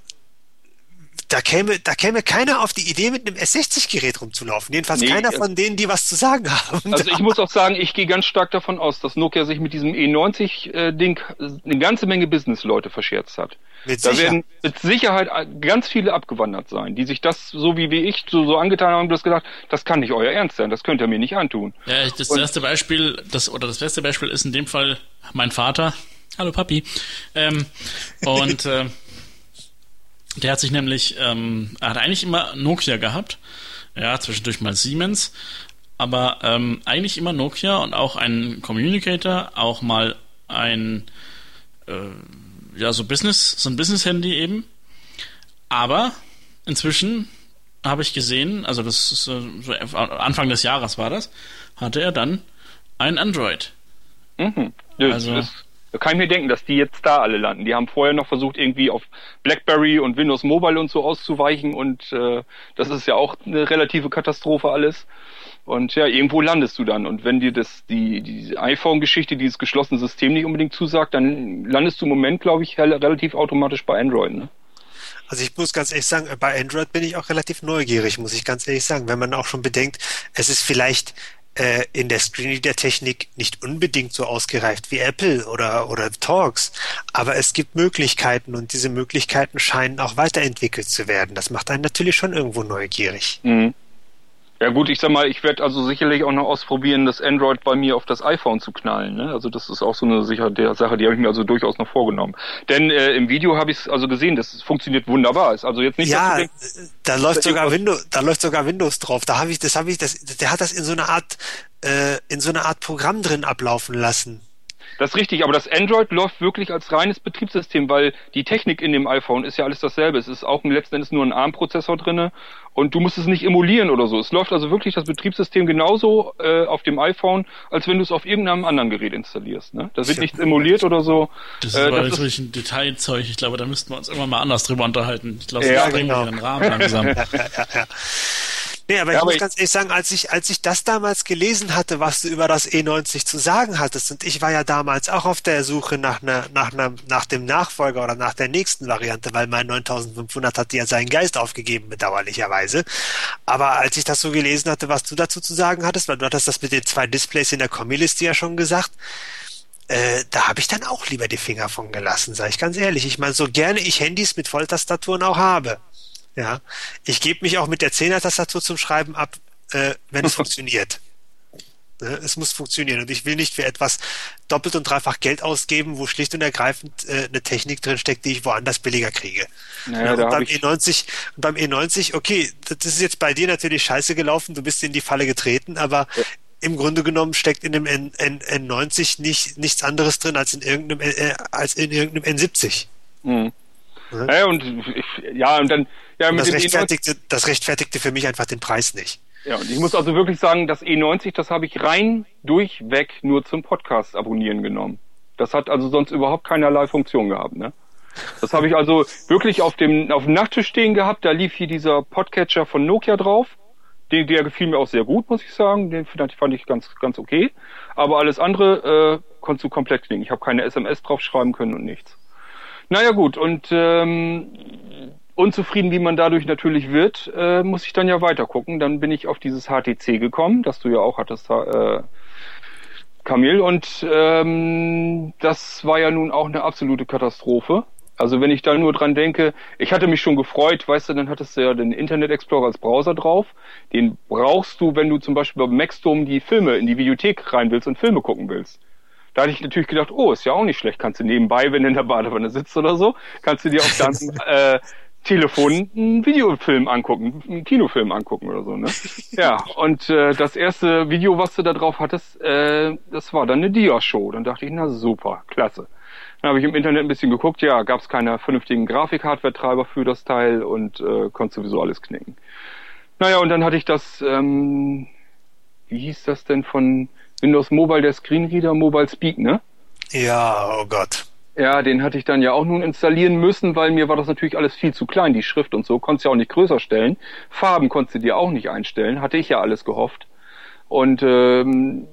da käme, da käme keiner auf die Idee, mit einem S60-Gerät rumzulaufen. Jedenfalls Nee, keiner also- von denen, die was zu sagen *laughs* haben. also ich muss auch sagen, ich gehe ganz stark davon aus, dass Nokia sich mit diesem E90-Ding eine ganze Menge Business-Leute verscherzt hat. Mit Da Sicherheit. werden mit Sicherheit ganz viele abgewandert sein, die sich das so wie, wie ich so, so angetan haben und das gedacht, das kann nicht euer Ernst sein, das könnt ihr mir nicht antun. Ja, das Und- erste Beispiel, das oder das beste Beispiel ist in dem Fall mein Vater. Hallo Papi. Ähm, und *laughs* äh, der hat sich nämlich, ähm, er hat eigentlich immer Nokia gehabt. Ja, zwischendurch mal Siemens. Aber ähm, eigentlich immer Nokia und auch ein Communicator, auch mal ein äh, ja so Business, so ein Business-Handy eben. Aber inzwischen habe ich gesehen, also das ist äh, so Anfang des Jahres war das, hatte er dann ein Android. Mhm. Das, Also- das, da kann ich mir denken, dass die jetzt da alle landen. Die haben vorher noch versucht, irgendwie auf BlackBerry und Windows Mobile und so auszuweichen und äh, das ist ja auch eine relative Katastrophe alles. Und ja, irgendwo landest du dann. Und wenn dir das die, die iPhone-Geschichte, dieses geschlossene System nicht unbedingt zusagt, dann landest du im Moment, glaube ich, rel- relativ automatisch bei Android. Ne? Also ich muss ganz ehrlich sagen, bei Android bin ich auch relativ neugierig, muss ich ganz ehrlich sagen. Wenn man auch schon bedenkt, es ist vielleicht äh, in der Screenreader-Technik nicht unbedingt so ausgereift wie Apple oder, oder Talks, aber es gibt Möglichkeiten und diese Möglichkeiten scheinen auch weiterentwickelt zu werden. Das macht einen natürlich schon irgendwo neugierig. Mhm. Ja gut, ich sag mal, ich werde also sicherlich auch noch ausprobieren, das Android bei mir auf das iPhone zu knallen. Ne? Also das ist auch so eine sicher der Sache, die habe ich mir also durchaus noch vorgenommen. Denn äh, im Video habe ich es also gesehen, das funktioniert wunderbar. Ist also jetzt nicht, Ja, denkst, da läuft sogar Windows, da läuft sogar Windows drauf. Da habe ich, das habe ich, das, der hat das in so einer Art, äh, in so einer Art Programm drin ablaufen lassen. Das ist richtig, aber das Android läuft wirklich als reines Betriebssystem, weil die Technik in dem iPhone ist ja alles dasselbe. Es ist auch letzten Endes nur ein ARM-Prozessor drinne und du musst es nicht emulieren oder so. Es läuft also wirklich das Betriebssystem genauso äh, auf dem iPhone, als wenn du es auf irgendeinem anderen Gerät installierst. Ne? Da wird nichts emuliert oder so. Das ist Äh, aber das wirklich ein Detailzeug. Ich glaube, da müssten wir uns immer mal anders drüber unterhalten. Ich glaube, Ja, genau. den Rahmen langsam. *laughs* Nee, aber ja, ich aber muss ganz ehrlich sagen, als ich, als ich das damals gelesen hatte, was du über das E90 zu sagen hattest, und ich war ja damals auch auf der Suche nach einer, nach einer, nach dem Nachfolger oder nach der nächsten Variante, weil mein 9500 hatte ja seinen Geist aufgegeben, bedauerlicherweise. Aber als ich das so gelesen hatte, was du dazu zu sagen hattest, weil du hattest das mit den zwei Displays in der Kommi-Liste ja schon gesagt, äh, da habe ich dann auch lieber die Finger von gelassen, sage ich ganz ehrlich. Ich meine, so gerne ich Handys mit Volltastaturen auch habe. Ja, ich gebe mich auch mit der 10er-Tastatur zum Schreiben ab, äh, wenn es *laughs* funktioniert. Ne? Es muss funktionieren und ich will nicht für etwas doppelt und dreifach Geld ausgeben, wo schlicht und ergreifend äh, eine Technik drin steckt, die ich woanders billiger kriege. Naja, ja, und beim E90, und beim E90, okay, das ist jetzt bei dir natürlich scheiße gelaufen, du bist in die Falle getreten, aber ja. im Grunde genommen steckt in dem N, N, N90 nicht, nichts anderes drin als in irgendeinem, äh, als in irgendeinem N70. Mhm. Ja, und ich, ja, und dann ja, das, rechtfertigte, das rechtfertigte für mich einfach den Preis nicht. Ja, und ich muss also wirklich sagen, das E90, das habe ich rein durchweg nur zum Podcast abonnieren genommen. Das hat also sonst überhaupt keinerlei Funktion gehabt, ne? Das habe ich also wirklich auf dem, auf dem Nachttisch stehen gehabt. Da lief hier dieser Podcatcher von Nokia drauf. Den, der gefiel mir auch sehr gut, muss ich sagen. Den fand ich ganz, ganz okay. Aber alles andere äh, konntest du komplett klingen. Ich habe keine SMS draufschreiben können und nichts. Naja gut, und ähm, unzufrieden, wie man dadurch natürlich wird, äh, muss ich dann ja weiter gucken. Dann bin ich auf dieses HTC gekommen, das du ja auch hattest, äh, Kamil. Und ähm, das war ja nun auch eine absolute Katastrophe. Also wenn ich da nur dran denke, ich hatte mich schon gefreut, weißt du, dann hattest du ja den Internet Explorer als Browser drauf. Den brauchst du, wenn du zum Beispiel beim Maxdome die Filme in die Videothek rein willst und Filme gucken willst. Da hatte ich natürlich gedacht, oh, ist ja auch nicht schlecht, kannst du nebenbei, wenn du in der Badewanne sitzt oder so, kannst du dir auch dann *laughs* äh, Telefon einen Videofilm angucken, einen Kinofilm angucken oder so, ne? Ja, und äh, das erste Video, was du da drauf hattest, äh, das war dann eine Dia-Show. Dann dachte ich, na super, klasse. Dann habe ich im Internet ein bisschen geguckt, ja, gab es keine vernünftigen Grafik-Hardware-Treiber für das Teil und äh, konnte sowieso alles knicken. Naja, und dann hatte ich das, ähm, wie hieß das denn von Windows Mobile, der Screenreader Mobile Speak, ne? Ja, oh Gott. Ja, den hatte ich dann ja auch nun installieren müssen, weil mir war das natürlich alles viel zu klein, die Schrift und so. Konntest ja auch nicht größer stellen. Farben konntest du dir auch nicht einstellen, hatte ich ja alles gehofft. Und ähm,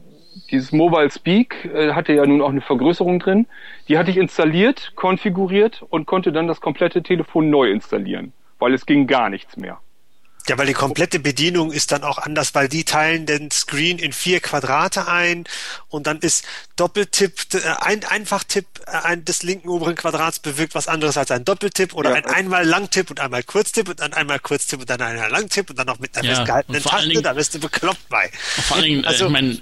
dieses Mobile Speak äh, hatte ja nun auch eine Vergrößerung drin. Die hatte ich installiert, konfiguriert und konnte dann das komplette Telefon neu installieren, weil es ging gar nichts mehr. Ja, weil die komplette Bedienung ist dann auch anders, weil die teilen den Screen in vier Quadrate ein und dann ist Doppeltipp, äh, ein Einfachtipp äh, ein, des linken oberen Quadrats bewirkt was anderes als ein Doppeltipp oder ja, ein einmal Langtipp und einmal Kurztipp und dann einmal Kurztipp und dann einmal Langtipp und dann noch mit einer ja, festgehaltenen Taste, Dingen, da bist du bekloppt bei. Vor allen Dingen, äh, also, ich meine,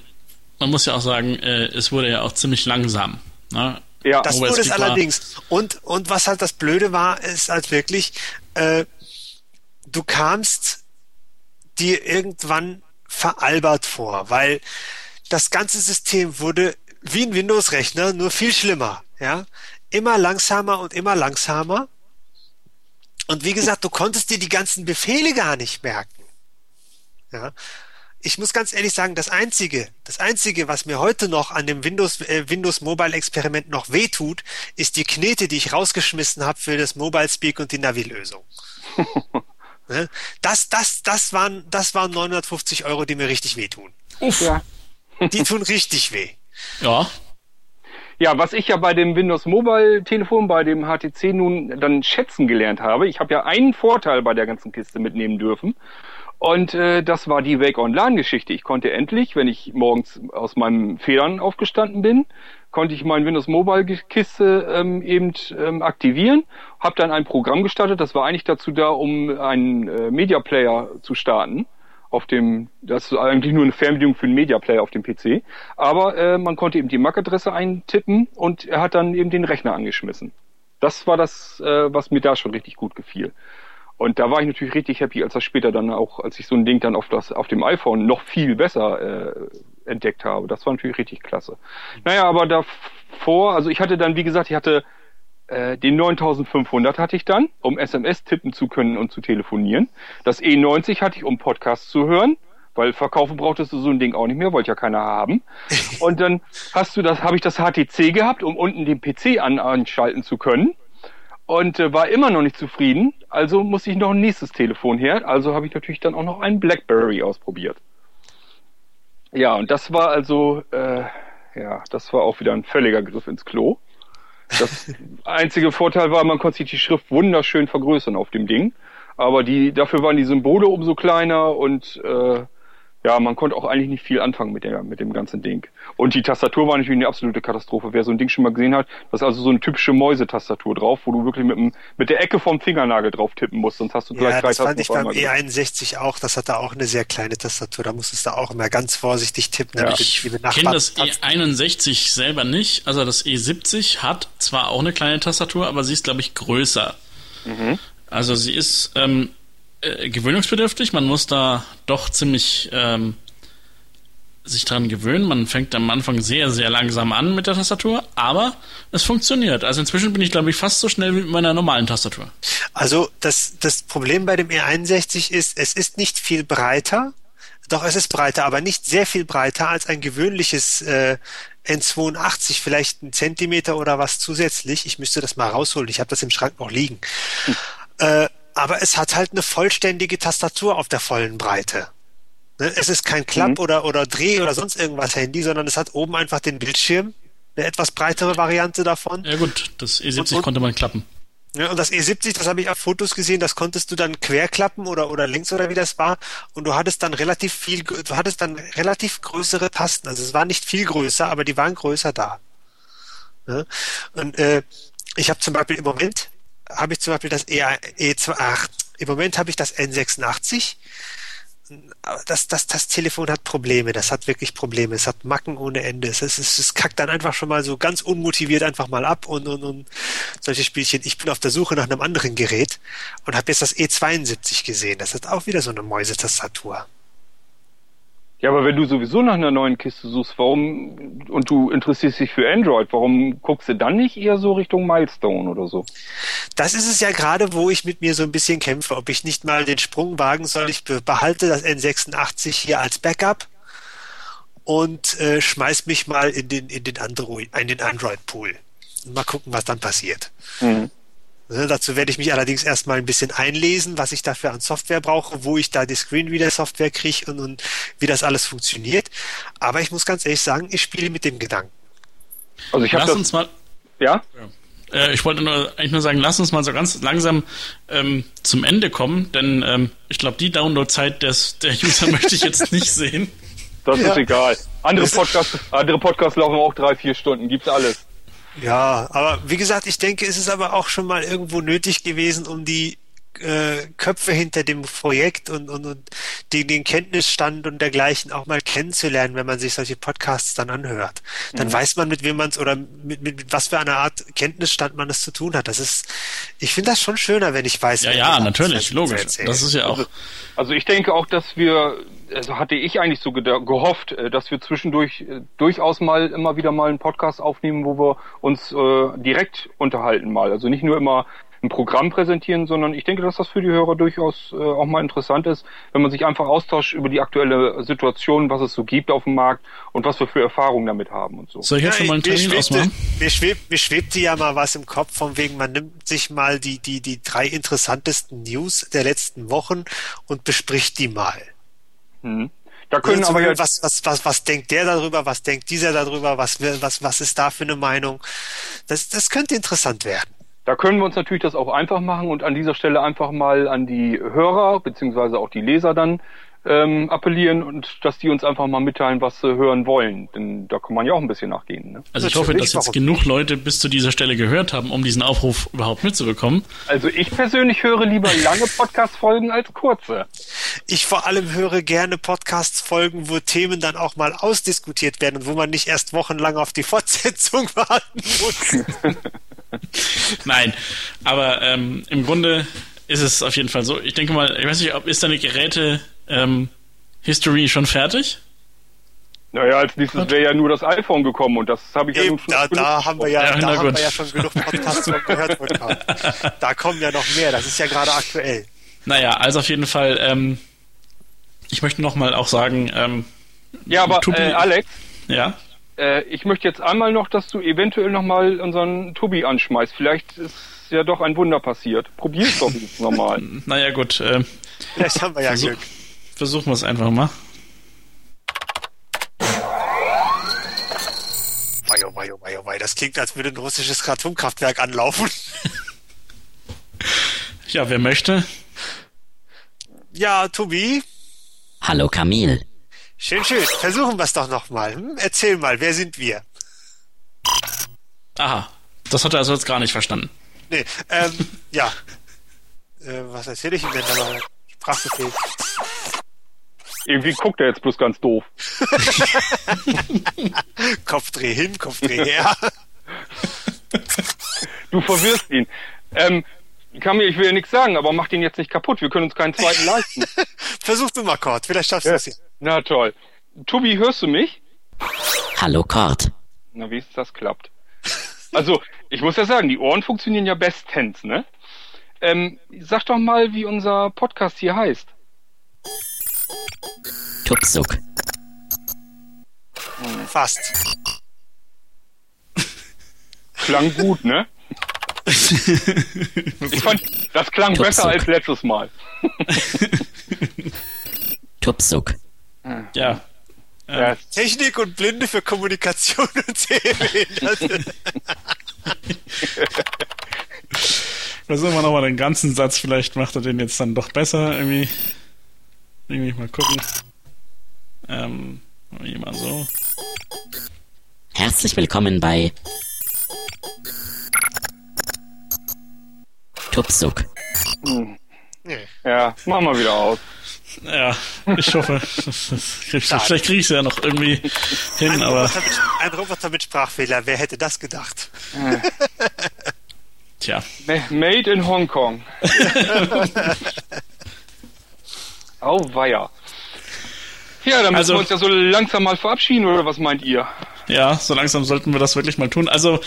man muss ja auch sagen, äh, es wurde ja auch ziemlich langsam. Ne? Ja, das wurde es allerdings. Und, und was halt das Blöde war, ist halt wirklich, äh, du kamst dir irgendwann veralbert vor, weil das ganze System wurde wie ein Windows-Rechner, nur viel schlimmer, ja. Immer langsamer und immer langsamer. Und wie gesagt, du konntest dir die ganzen Befehle gar nicht merken. Ja. Ich muss ganz ehrlich sagen, das einzige, das einzige, was mir heute noch an dem Windows, äh, Windows Mobile Experiment noch wehtut, ist die Knete, die ich rausgeschmissen habe für das Mobile Speak und die Navi-Lösung. *laughs* Ne? Das, das, das waren, das waren 950 Euro, die mir richtig wehtun. Uff. Ja. Die tun richtig weh. Ja. Ja, was ich ja bei dem Windows Mobile Telefon, bei dem HTC nun dann schätzen gelernt habe, ich habe ja einen Vorteil bei der ganzen Kiste mitnehmen dürfen. Und äh, das war die Wake Online Geschichte. Ich konnte endlich, wenn ich morgens aus meinem Federn aufgestanden bin, konnte ich mein Windows Mobile Kiste ähm, eben ähm, aktivieren, habe dann ein Programm gestartet, das war eigentlich dazu da, um einen äh, Media Player zu starten auf dem, das ist eigentlich nur eine Fernbedienung für einen Media Player auf dem PC, aber äh, man konnte eben die MAC-Adresse eintippen und er hat dann eben den Rechner angeschmissen. Das war das, äh, was mir da schon richtig gut gefiel. Und da war ich natürlich richtig happy, als das später dann auch, als ich so ein Ding dann auf das, auf dem iPhone noch viel besser äh, entdeckt habe. Das war natürlich richtig klasse. Naja, aber davor, also ich hatte dann, wie gesagt, ich hatte äh, den 9500 hatte ich dann, um SMS tippen zu können und zu telefonieren. Das E90 hatte ich, um Podcasts zu hören, weil verkaufen brauchtest du so ein Ding auch nicht mehr, wollte ja keiner haben. *laughs* Und dann hast du das, habe ich das HTC gehabt, um unten den PC an, anschalten zu können und äh, war immer noch nicht zufrieden. Also muss ich noch ein nächstes Telefon her. Also habe ich natürlich dann auch noch ein BlackBerry ausprobiert. Ja, und das war also, äh, ja, das war auch wieder ein völliger Griff ins Klo. Das *laughs* einzige Vorteil war, man konnte sich die Schrift wunderschön vergrößern auf dem Ding. Aber die, dafür waren die Symbole umso kleiner und äh, ja, man konnte auch eigentlich nicht viel anfangen mit, der, mit dem ganzen Ding. Und die Tastatur war natürlich eine absolute Katastrophe. Wer so ein Ding schon mal gesehen hat, das ist also so eine typische Mäusetastatur drauf, wo du wirklich mit, dem, mit der Ecke vom Fingernagel drauf tippen musst, sonst hast du gleich Ja, drei das fand ich Tasten beim auf einmal drin. E61 auch. Das hatte auch eine sehr kleine Tastatur. Da musstest du auch immer ganz vorsichtig tippen, damit Ich kenne das E61 selber nicht. Also das E70 hat zwar auch eine kleine Tastatur, aber sie ist, glaube ich, größer. Also sie ist ähm, äh, gewöhnungsbedürftig. Man muss da doch ziemlich ähm, sich dran gewöhnen. Man fängt am Anfang sehr, sehr langsam an mit der Tastatur, aber es funktioniert. Also inzwischen bin ich, glaube ich, fast so schnell wie mit meiner normalen Tastatur. Also das, das Problem bei dem E61 ist, es ist nicht viel breiter. Doch, es ist breiter, aber nicht sehr viel breiter als ein gewöhnliches äh, N82, vielleicht ein Zentimeter oder was zusätzlich. Ich müsste das mal rausholen. Ich habe das im Schrank noch liegen. Äh, aber es hat halt eine vollständige Tastatur auf der vollen Breite. Ne? Es ist kein Klapp- oder, oder Dreh- oder sonst irgendwas Handy, sondern es hat oben einfach den Bildschirm, eine etwas breitere Variante davon. Ja gut, das E70 Und- konnte man klappen. Ja, und das E70, das habe ich auf Fotos gesehen, das konntest du dann querklappen oder, oder links oder wie das war. Und du hattest dann relativ viel, du hattest dann relativ größere Tasten. Also es war nicht viel größer, aber die waren größer da. Ne? Und äh, ich habe zum Beispiel im Moment, habe ich zum Beispiel das E, E2, ach, im Moment habe ich das N86. Aber das, das, das Telefon hat Probleme, das hat wirklich Probleme, es hat Macken ohne Ende, es, es, es, kackt dann einfach schon mal so ganz unmotiviert einfach mal ab und, und, und solche Spielchen. Ich bin auf der Suche nach einem anderen Gerät und habe jetzt das E72 gesehen, das hat auch wieder so eine Mäusetastatur. Ja, aber wenn du sowieso nach einer neuen Kiste suchst, warum und du interessierst dich für Android, warum guckst du dann nicht eher so Richtung Milestone oder so? Das ist es ja gerade, wo ich mit mir so ein bisschen kämpfe, ob ich nicht mal den Sprung wagen soll. Ich be- behalte das N86 hier als Backup und äh, schmeiß mich mal in den in den Android in den Android Pool. Mal gucken, was dann passiert. Mhm. Ne, dazu werde ich mich allerdings erstmal ein bisschen einlesen, was ich dafür an Software brauche, wo ich da die Screenreader-Software kriege und, und wie das alles funktioniert. Aber ich muss ganz ehrlich sagen, ich spiele mit dem Gedanken. Also ich habe Lass das, uns mal ja, Äh, ich wollte nur, eigentlich nur sagen, lass uns mal so ganz langsam ähm, zum Ende kommen, denn ähm, ich glaube, die Downloadzeit des, der User *laughs* möchte ich jetzt nicht sehen. das Ja. ist egal. Andere Podcasts, andere Podcasts laufen auch drei, vier Stunden, gibt's alles. Ja, aber wie gesagt, ich denke, es ist aber auch schon mal irgendwo nötig gewesen, um die äh, Köpfe hinter dem Projekt und, und, und den, den Kenntnisstand und dergleichen auch mal kennenzulernen, wenn man sich solche Podcasts dann anhört. Dann weiß man, mit wem man es oder mit, mit, mit was für einer Art Kenntnisstand man es zu tun hat. Das ist, ich finde das schon schöner, wenn ich weiß, Ja, ja, natürlich, logisch. Das ist ja auch. Also ich denke auch, dass wir, also hatte ich eigentlich so gehofft, äh, dass wir zwischendurch äh, durchaus mal immer wieder mal einen Podcast aufnehmen, wo wir uns äh, direkt unterhalten mal. Also nicht nur immer ein Programm präsentieren, sondern ich denke, dass das für die Hörer durchaus äh, auch mal interessant ist, wenn man sich einfach austauscht über die aktuelle Situation, was es so gibt auf dem Markt und was wir für Erfahrungen damit haben und so. Soll ich jetzt schon mal einen Termin ausmachen? mir, schwebt, mir schwebte ja mal was im Kopf, von wegen, man nimmt sich mal die, die, die drei interessantesten News der letzten Wochen und bespricht die mal. Mhm. Da können Also aber ja, was, was, was, was denkt der darüber, was denkt dieser darüber, was, was, was ist da für eine Meinung? Das, das könnte interessant werden. Da können wir uns natürlich das auch einfach machen und an dieser Stelle einfach mal an die Hörer beziehungsweise auch die Leser dann ähm, appellieren und dass die uns einfach mal mitteilen, was sie hören wollen. Denn da kann man ja auch ein bisschen nachgehen. Ne? Also ich hoffe, dass jetzt genug Leute bis zu dieser Stelle gehört haben, um diesen Aufruf überhaupt mitzubekommen. Also ich persönlich höre lieber lange Podcast-Folgen als kurze. Ich vor allem höre gerne Podcasts folgen, wo Themen dann auch mal ausdiskutiert werden und wo man nicht erst wochenlang auf die Fortsetzung *laughs* warten muss. *laughs* Nein, aber ähm, im Grunde ist es auf jeden Fall so. Ich denke mal, ich weiß nicht, ob ist deine Geräte ähm, History schon fertig? Naja, als nächstes wäre ja nur das iPhone gekommen und das habe ich ja Eben, nun schon da, genug da haben wir ja, Ja, da haben wir ja schon genug Podcasts gehört. Da kommen ja noch mehr. Das ist ja gerade aktuell. Naja, also auf jeden Fall, ähm, ich möchte nochmal auch sagen, ähm, Ja, aber äh, Alex, ja, Äh, ich möchte jetzt einmal noch, dass du eventuell nochmal unseren Tobi anschmeißt. Vielleicht ist ja doch ein Wunder passiert. Probier's doch jetzt nochmal. *laughs* Naja, gut. Äh, Vielleicht haben wir ja Versuch- Glück. Versuchen wir es einfach mal. Wei, oh wei, oh wei, oh wei. Das klingt, als würde ein russisches Atomkraftwerk anlaufen. *laughs* Ja, wer möchte? Ja, Tobi, Hallo Kamil. schön, schön. Versuchen wir es doch nochmal. Hm? Erzähl mal, wer sind wir? Aha. Das hat er also jetzt gar nicht verstanden. Nee, ähm, *laughs* ja. Äh, was erzähle ich ihm denn da noch? Sprachbefehl. Irgendwie guckt er jetzt bloß ganz doof. *laughs* Kopfdreh hin, Kopfdreh her. Du verwirrst ihn. Ähm, Kamil, ich will ja nichts sagen, aber mach den jetzt nicht kaputt. Wir können uns keinen zweiten leisten. *laughs* Versuch du mal, Kurt. Vielleicht schaffst du es ja. Na toll. Tobi, hörst du mich? Hallo Kort. Na, wie es das klappt. Also, ich muss ja sagen, die Ohren funktionieren ja bestens, ne? Ähm, sag doch mal, wie unser Podcast hier heißt. Tupsuk. Fast. Klang gut, ne? Ich *laughs* fand, das klang Tupsuk. besser als letztes Mal. *laughs* Tupsuk. Ja. Ja, Technik und Blinde für Kommunikation und Sehbehinderte. *laughs* Versuchen wir nochmal den ganzen Satz. Vielleicht macht er den jetzt dann doch besser. Irgendwie. Irgendwie mal gucken. Ähm, mal so. Herzlich willkommen bei Tupsuk. Ja, machen wir wieder aus. Ja, ich hoffe, das, das krieg, vielleicht kriege ich es ja noch irgendwie hin, Ein aber Roboter, mit, ein Roboter mit Sprachfehler. Wer hätte das gedacht? tja. Ma- Made in Hongkong. *laughs* Auweia. Ja, dann müssen Also- wir uns ja so langsam mal verabschieden, oder was meint ihr? Ja, so langsam sollten wir das wirklich mal tun. Also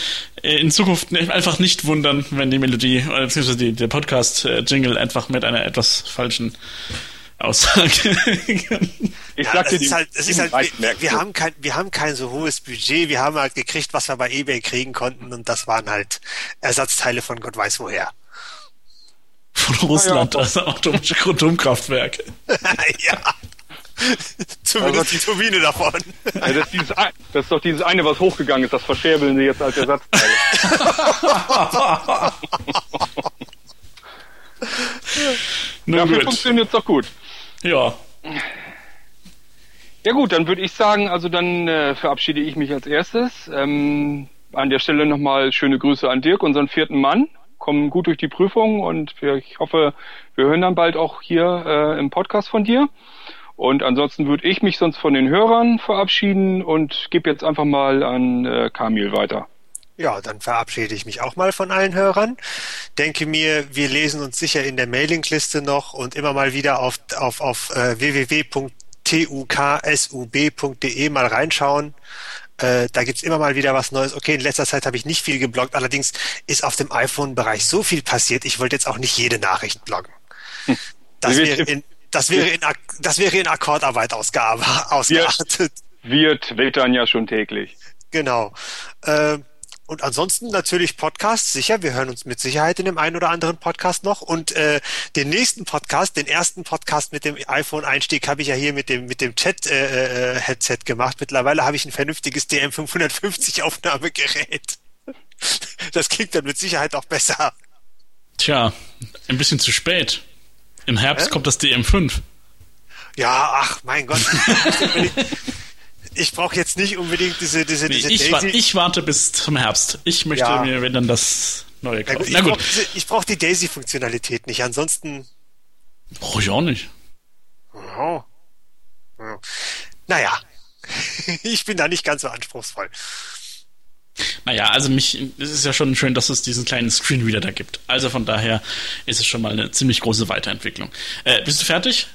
äh, in Zukunft ne- einfach nicht wundern, wenn die Melodie, oder beziehungsweise die, der Podcast-Jingle einfach mit einer etwas falschen Aussage. *laughs* Ich Ja, sag es dir, ist die halt, es ist halt, wir, wir haben kein, wir haben kein so hohes Budget. Wir haben halt gekriegt, was wir bei eBay kriegen konnten und das waren halt Ersatzteile von Gott weiß woher. Von Russland, Ja, ja. atomische Atomkraftwerke. *laughs* ja. Zumindest Also- die Turbine davon. Ja, das, ist dieses, ein- das ist doch dieses eine, was hochgegangen ist, das verscherbeln sie jetzt als Ersatzteile. *laughs* Nun Dafür gut. funktioniert es doch gut. Ja, Ja gut, dann würde ich sagen, also dann äh, verabschiede ich mich als erstes. Ähm, an der Stelle nochmal schöne Grüße an Dirk, unseren vierten Mann. Kommen gut durch die Prüfung und wir, ich hoffe, wir hören dann bald auch hier äh, im Podcast von dir. Und ansonsten würde ich mich sonst von den Hörern verabschieden und gebe jetzt einfach mal an äh, Kamil weiter. Ja, dann verabschiede ich mich auch mal von allen Hörern. Denke mir, wir lesen uns sicher in der Mailingliste noch und immer mal wieder auf, auf, auf äh, www.tuksub.de mal reinschauen. Äh, da gibt's immer mal wieder was Neues. Okay, in letzter Zeit habe ich nicht viel gebloggt, allerdings ist auf dem iPhone-Bereich so viel passiert, ich wollte jetzt auch nicht jede Nachricht bloggen. Das Wir- wäre in, das wäre in, das wäre in Akkordarbeit ausgear- ausgeartet. Wir twittern ja schon täglich. Genau. Ähm, und ansonsten natürlich Podcasts, sicher. Wir hören uns mit Sicherheit in dem einen oder anderen Podcast noch. Und äh, den nächsten Podcast, den ersten Podcast mit dem iPhone-Einstieg, habe ich ja hier mit dem mit dem Chat-Headset gemacht. Mittlerweile habe ich ein vernünftiges DM550-Aufnahmegerät. *laughs* Das klingt dann mit Sicherheit auch besser. tja, ein bisschen zu spät. Im Herbst Hä? kommt das DM5. Ja, ach mein Gott. *laughs* Ich brauche jetzt nicht unbedingt diese diese Nee, diese ich, wa Daisy. ich warte bis zum Herbst. Ich möchte Ja. mir, wenn dann das neue Na gut, kaufen. ich Na gut. brauche ich brauch die Daisy-Funktionalität nicht. Ansonsten Brauche ich auch nicht. Oh. Ja. Naja, *laughs* ich bin da nicht ganz so anspruchsvoll. Naja, also mich, es ist ja schon schön, dass es diesen kleinen Screenreader da gibt. Also von daher ist es schon mal eine ziemlich große Weiterentwicklung. Äh, bist du fertig?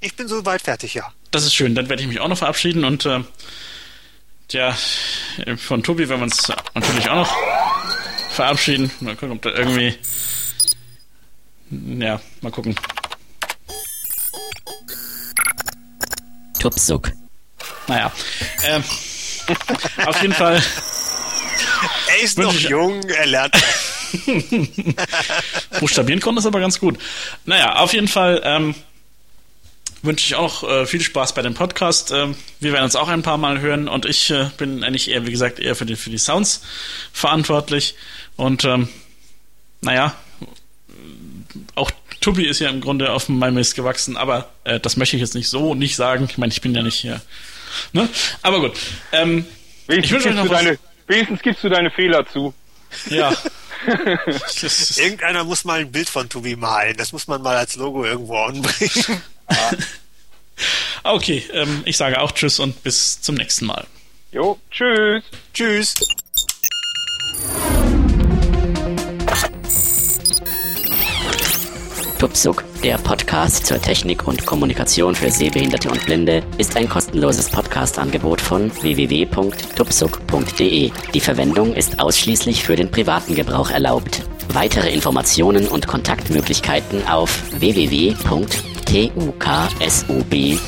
Ich bin soweit fertig, ja. Das ist schön. Dann werde ich mich auch noch verabschieden und äh, tja, äh, von Tobi werden wir uns natürlich auch noch verabschieden. Mal gucken, ob da irgendwie. Ja, mal gucken. Tupsuk. Naja. Äh, Auf jeden Fall. Er ist noch jung, er lernt. *laughs* Buchstabieren konnte es aber ganz gut. Naja, auf jeden Fall ähm, wünsche ich auch äh, viel Spaß bei dem Podcast. Ähm, wir werden uns auch ein paar Mal hören und ich äh, bin eigentlich eher, wie gesagt, eher für die, für die Sounds verantwortlich. Und ähm, naja, auch Tubi ist ja im Grunde auf meinem Mist gewachsen, aber äh, das möchte ich jetzt nicht so nicht sagen. Ich meine, ich bin ja nicht hier. Ne? Aber gut. Ähm, ich wünsche euch noch deine, wenigstens gibst du deine Fehler zu. Ja. *laughs* Irgendeiner muss mal ein Bild von Tubi malen. Das muss man mal als Logo irgendwo anbringen. Ah. *laughs* Okay, ähm, ich sage auch Tschüss und bis zum nächsten Mal. Jo, tschüss. Tschüss. Tupsuk, der Podcast zur Technik und Kommunikation für Sehbehinderte und Blinde, ist ein kostenloses Podcast-Angebot von www.tupsuk.de. Die Verwendung ist ausschließlich für den privaten Gebrauch erlaubt. Weitere Informationen und Kontaktmöglichkeiten auf tuksob.de.